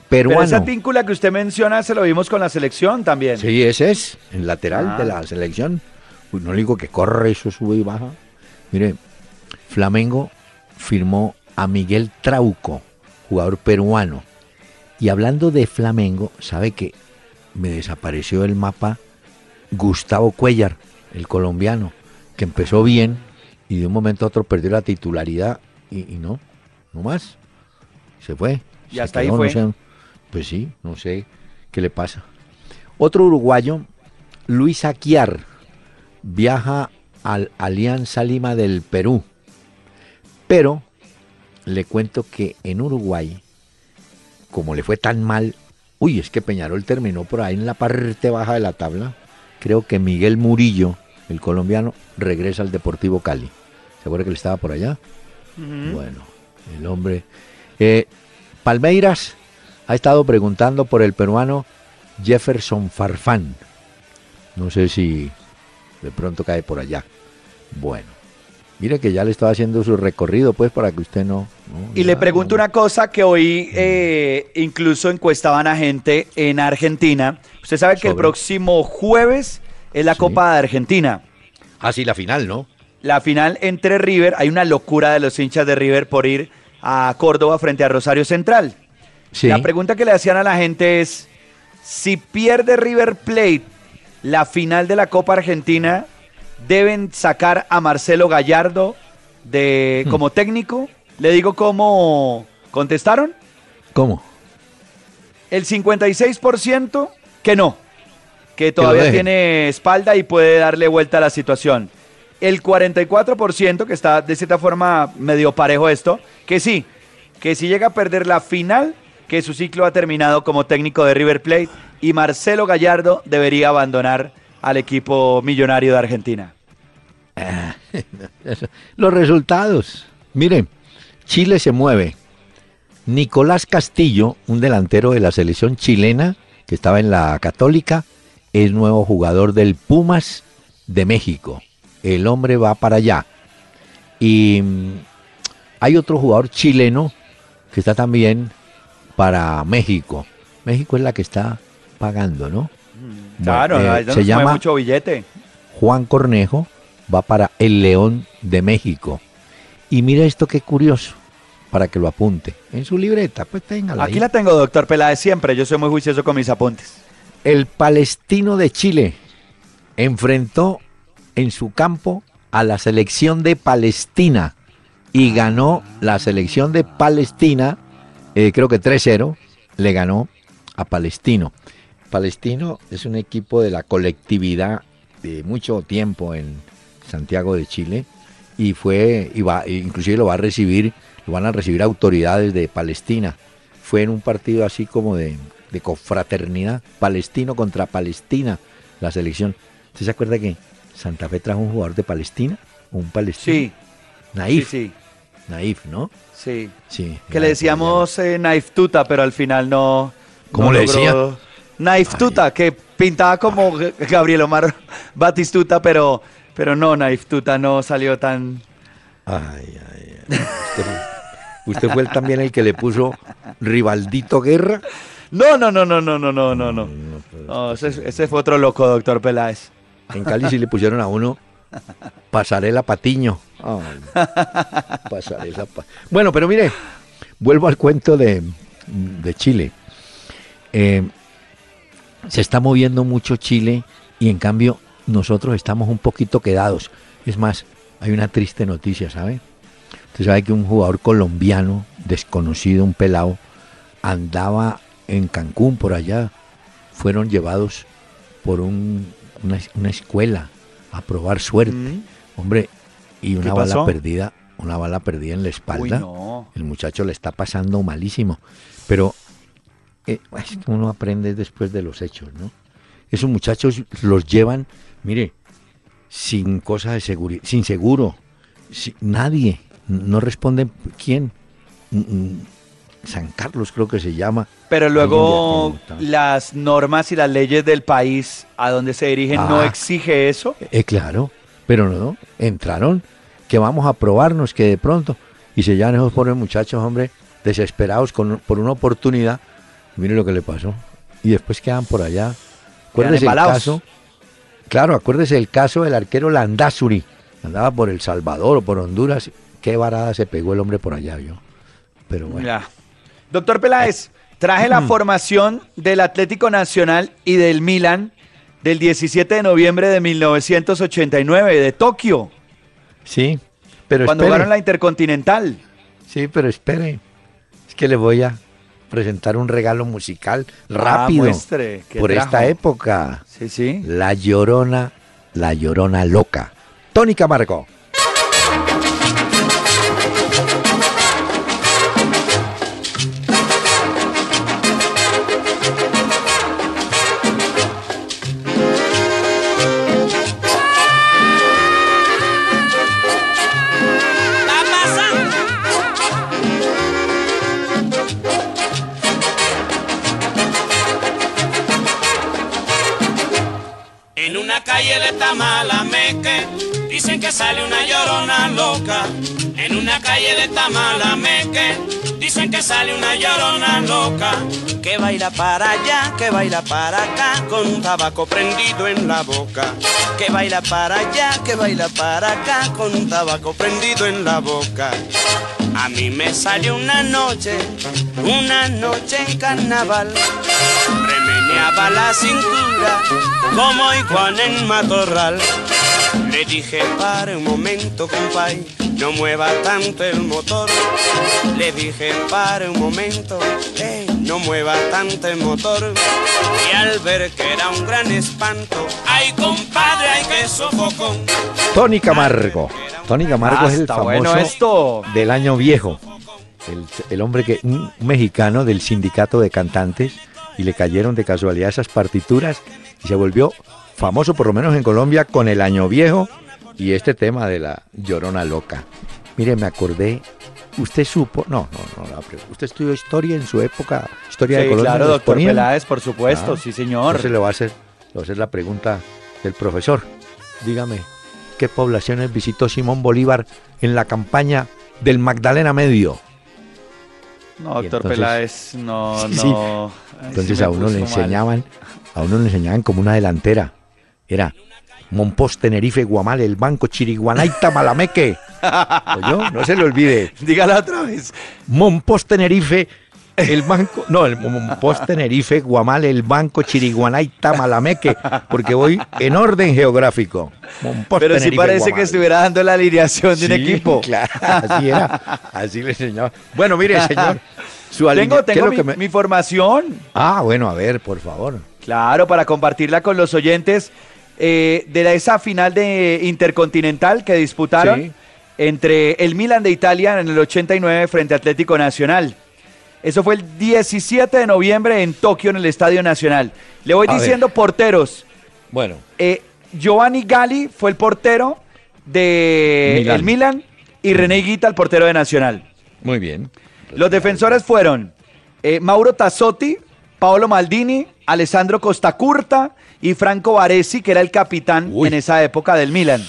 Pero peruano. esa tíncula que usted menciona se lo vimos con la selección también. Sí, ese es, el lateral Ah. de la selección. No le digo que corre, eso sube y baja. Mire, Flamengo firmó a Miguel Trauco, jugador peruano. Y hablando de Flamengo, ¿sabe que me desapareció el mapa Gustavo Cuellar, el colombiano, que empezó bien y de un momento a otro perdió la titularidad y, y no, no más. Se fue. Y Se hasta ahí quedó, fue. no sé, pues sí, no sé qué le pasa. Otro uruguayo, Luis Aquiar, viaja al Alianza Lima del Perú. Pero le cuento que en Uruguay, como le fue tan mal, uy, es que Peñarol terminó por ahí en la parte baja de la tabla. Creo que Miguel Murillo, el colombiano, regresa al Deportivo Cali. ¿Se acuerda que él estaba por allá? Bueno, el hombre. Eh, Palmeiras ha estado preguntando por el peruano Jefferson Farfán. No sé si de pronto cae por allá. Bueno, mire que ya le estaba haciendo su recorrido, pues, para que usted no. no, Y le pregunto no. una cosa que hoy eh, incluso encuestaban a gente en Argentina. Usted sabe que el próximo jueves es la Sí. Copa de Argentina. Ah, sí, la final, ¿no? La final entre River, hay una locura de los hinchas de River por ir a Córdoba frente a Rosario Central. Sí. La pregunta que le hacían a la gente es, si pierde River Plate la final de la Copa Argentina, ¿deben sacar a Marcelo Gallardo de, Hmm. como técnico? Le digo cómo contestaron. ¿Cómo? El 56% que no, que todavía tiene espalda y puede darle vuelta a la situación. El 44% que está de cierta forma medio parejo esto, que sí, que si llega a perder la final, que su ciclo ha terminado como técnico de River Plate y Marcelo Gallardo debería abandonar al equipo millonario de Argentina. Los resultados. Miren, Chile se mueve. Nicolás Castillo, un delantero de la selección chilena que estaba en la Católica, es nuevo jugador del Pumas de México. El hombre va para allá. Y mm, hay otro jugador chileno que está también para México. México es la que está pagando, ¿no? Claro, Bueno, eh, no se llama mucho billete. Juan Cornejo va para el León de México. Y mira esto qué curioso, para que lo apunte. En su libreta, pues téngala Aquí ahí. la tengo, doctor Peláez, siempre. Yo soy muy juicioso con mis apuntes. El palestino de Chile enfrentó en su campo a la selección de Palestina y ganó la selección de Palestina, eh, creo que 3-0, le ganó a Palestino. Palestino es un equipo de la colectividad de mucho tiempo en Santiago de Chile y fue, y va, inclusive lo va a recibir, lo van a recibir autoridades de Palestina. Fue en un partido así como de, de confraternidad, palestino contra Palestina, la selección. ¿Usted se acuerda que Santa Fe trajo un jugador de Palestina? Un palestino. Sí, Naif. sí, sí. Naif, ¿no? sí. Sí. Que le decíamos eh, Knife Tuta, pero al final no. ¿Cómo no le logró- decía? Knife Tuta, que pintaba como Gabriel Omar Batistuta, pero, pero no, Knife Tuta no salió tan. Ay, ay, ay. Usted, fue- usted fue el- también el que le puso Rivaldito Guerra. No, no, no, no, no, no, no, no, no. No, ese, ese fue otro loco, doctor Peláez. En Cali sí le pusieron a uno Pasarela Patiño. Ay, pasarela Pa- Bueno, pero mire, vuelvo al cuento de, de Chile. Eh, se está moviendo mucho Chile y en cambio nosotros estamos un poquito quedados. Es más, hay una triste noticia, ¿sabe? Usted sabe que un jugador colombiano, desconocido, un pelado, andaba en Cancún por allá. Fueron llevados por un- una, una escuela a probar suerte. Mm. Hombre, y una ¿Qué bala pasó? perdida, una bala perdida en la Uy, espalda. no. El muchacho le está pasando malísimo. Pero eh, es que uno aprende después de los hechos, ¿no? Esos muchachos los llevan, mire, sin cosa de seguridad, sin seguro, nadie, no responden quién. Mm, mm, San Carlos creo que se llama. Pero luego las normas y las leyes del país a donde se dirigen no Ah. exige eso. Eh, claro, pero no, entraron, que vamos a probarnos, que de pronto, y se llevan esos pobres muchachos, hombre, desesperados con, por una oportunidad, mire lo que le pasó, y después quedan por allá. Acuérdese el caso, claro, acuérdese el caso del arquero Landazuri, andaba por El Salvador o por Honduras, qué varada se pegó el hombre por allá, yo. Pero bueno, Ya. Doctor Peláez, traje la formación del Atlético Nacional y del Milan del 17 de noviembre de 1989, de Tokio, sí, pero cuando espere, jugaron la Intercontinental. sí, pero espere, es que le voy a presentar un regalo musical Ah, rápido. muestre, ¿qué por trajo? esta época. Sí, sí. La Llorona, La Llorona Loca. Tony Camargo. Tamalameque dicen que sale una llorona loca. Que baila para allá, que baila para acá con un tabaco prendido en la boca. Que baila para allá, que baila para acá con un tabaco prendido en la boca. A mí me salió una noche, una noche en carnaval. Me meneaba la cintura como igual en matorral. Le dije, pare un momento, compay, no mueva tanto el motor. Le dije, pare un momento, eh, no mueva tanto el motor. Y al ver que era un gran espanto, ay compadre, ay que sofocón. Tony Camargo. Tony Camargo es el famoso bueno esto. del año viejo. El, el hombre que, un mexicano del sindicato de cantantes, y le cayeron de casualidad esas partituras y se volvió famoso, por lo menos en Colombia, con el año viejo y este tema de la llorona loca. Mire, me acordé. Usted supo, no, no, no, usted estudió historia en su época, historia de Colombia. claro, ¿nos doctor ponían? Peláez, por supuesto, Ah, sí, señor. Entonces le va a hacer, le va a hacer la pregunta del profesor. Dígame, ¿qué poblaciones visitó Simón Bolívar en la campaña del Magdalena Medio? No, doctor entonces- Peláez, no, Sí, no. Entonces sí me a uno le mal. enseñaban, a uno le enseñaban como una delantera. Era Monpós, Tenerife, Guamal, El Banco, Chiriguanaita, Malameque. ¿Oyó? No se le olvide. Dígala otra vez. Monpós, Tenerife, el banco, no, el Monpós, Tenerife, Guamal, el banco, Chiriguanaita, Malameque, porque voy en orden geográfico. Monpós, Pero sí Tenerife, parece que estuviera dando la alineación de un Sí, equipo. Claro, así era, así le enseñaba. Bueno, mire, señor, su Tengo, alinea- ¿qué es tengo mi, me- mi formación. Ah, bueno, a ver, por favor. Claro, para compartirla con los oyentes eh, de la- esa final de Intercontinental que disputaron Sí. entre el Milan de Italia en el 89 frente a Atlético Nacional. Eso fue el 17 de noviembre en Tokio, en el Estadio Nacional. Le voy A ver. diciendo porteros. Bueno, Eh, Giovanni Gali fue el portero de Milán. el Milan y René Guita el portero de Nacional. muy bien. Los defensores fueron eh, Mauro Tassotti, Paolo Maldini, Alessandro Costacurta y Franco Baresi, que era el capitán Uy. en esa época del Milan.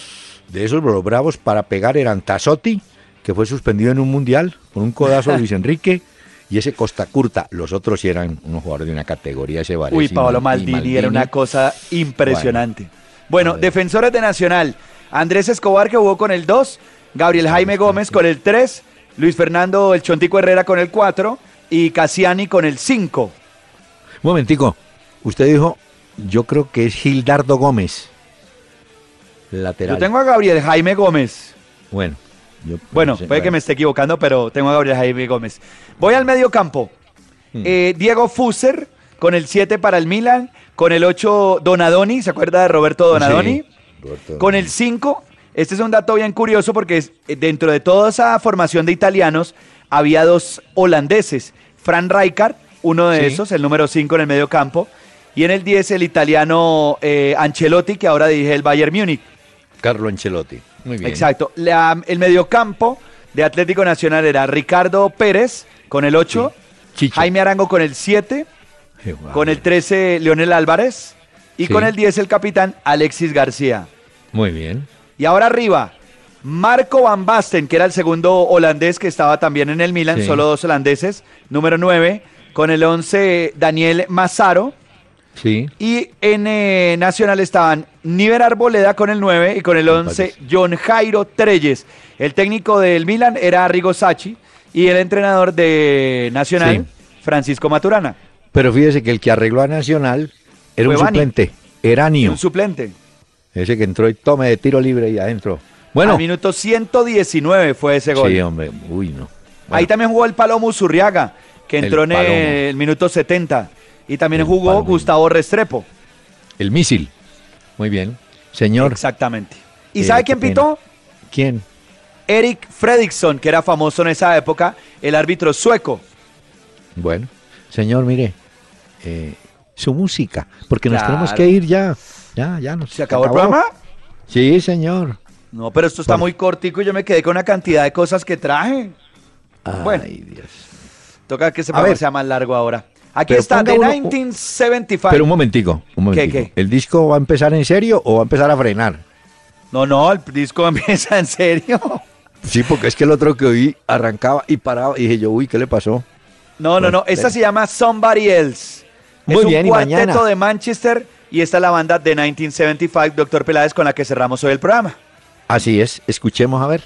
De esos los bravos para pegar eran Tassotti, que fue suspendido en un mundial con un codazo de Luis Enrique, y ese Costa Curta. Los otros sí eran unos jugadores de una categoría, ese Varese Uy, Paolo Mal- y Maldini, era una cosa impresionante. Bueno, ver. defensores de Nacional. Andrés Escobar, que jugó con el 2, Gabriel Jaime Gómez con el 3, Luis Fernando El Chontico Herrera con el 4 y Cassiani con el 5. Un momentico, usted dijo, yo creo que es Gildardo Gómez, lateral. Yo tengo a Gabriel Jaime Gómez. Bueno, yo- Bueno, puede que me esté equivocando, pero tengo a Gabriel Jaime Gómez. Voy al medio campo. Hmm. Eh, Diego Fuser con el 7 para el Milan, con el 8 Donadoni, ¿se acuerda de Roberto Donadoni? Sí, Roberto Con el 5, este es un dato bien curioso porque es- eh, dentro de toda esa formación de italianos había dos holandeses. Fran Rijkaard, uno de Sí. esos, el número 5 en el medio campo, y en el 10 el italiano eh, Ancelotti, que ahora dirige el Bayern Múnich. Carlo Ancelotti. Muy bien. Exacto. La- el mediocampo de Atlético Nacional era Ricardo Pérez con el 8, Chicho. Jaime Arango con el 7, Qué guau. con el 13 Leonel Álvarez y Sí. con el 10 el capitán Alexis García. Muy bien. Y ahora arriba, Marco Van Basten, que era el segundo holandés que estaba también en el Milan, Sí. solo dos holandeses. Número 9, con el 11 Daniel Mazzaro. Sí. Y en eh, Nacional estaban Niver Arboleda con el 9 y con el 11 John Jairo Treyes. El técnico del Milan era Arrigo Sacchi y el entrenador de Nacional, Francisco Maturana. Pero fíjese que el que arregló a Nacional era Fue un Bani. suplente. Eranio. Un suplente. Ese que entró y tome de tiro libre y adentro. Bueno. Al minuto 119 fue ese gol. Sí, hombre. Uy, no. Ahí también jugó el Palomo Zurriaga, que El entró en Palomo. el minuto 70. Y también El jugó. Gustavo Restrepo. El misil. Muy bien. Señor. Exactamente. ¿Y Eh, sabe quién pitó? ¿Quién? Eric Fredriksson, que era famoso en esa época, el árbitro sueco. Bueno. Señor, mire. eh, su música. Porque nos tenemos que ir ya. Ya, ya. Nos ¿Se acabó el programa? Sí, señor. No, pero esto está Por- muy cortico y yo me quedé con una cantidad de cosas que traje. Bueno. Ay, Dios. Toca que programa ver. sea más largo ahora. Aquí Pero está The uno- 1975. Pero un momentico, un momentico. qué? ¿El disco va a empezar en serio o va a empezar a frenar? No, no, el disco empieza en serio. Sí, porque es que el otro que oí arrancaba y paraba y dije yo, uy, ¿qué le pasó? No, no, no. Esta se llama Somebody Else. Muy es bien, un y cuarteto mañana. de Manchester y esta es la banda de 1975, Doctor Peláez, con la que cerramos hoy el programa. Así es, escuchemos a ver.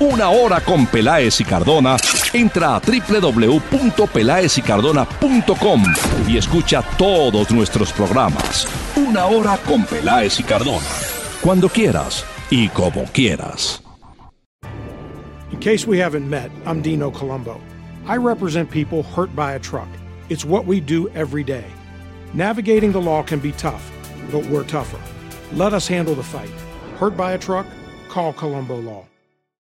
Una hora con Peláez y Cardona, entra a www.pelaezicardona.com y escucha todos nuestros programas. Una hora con Peláez y Cardona. Cuando quieras y como quieras. In case we haven't met, I'm Dino Colombo. I represent people hurt by a truck. It's what we do every day. Navigating the law can be tough, but we're tougher. Let us handle the fight. Hurt by a truck? Call Colombo Law.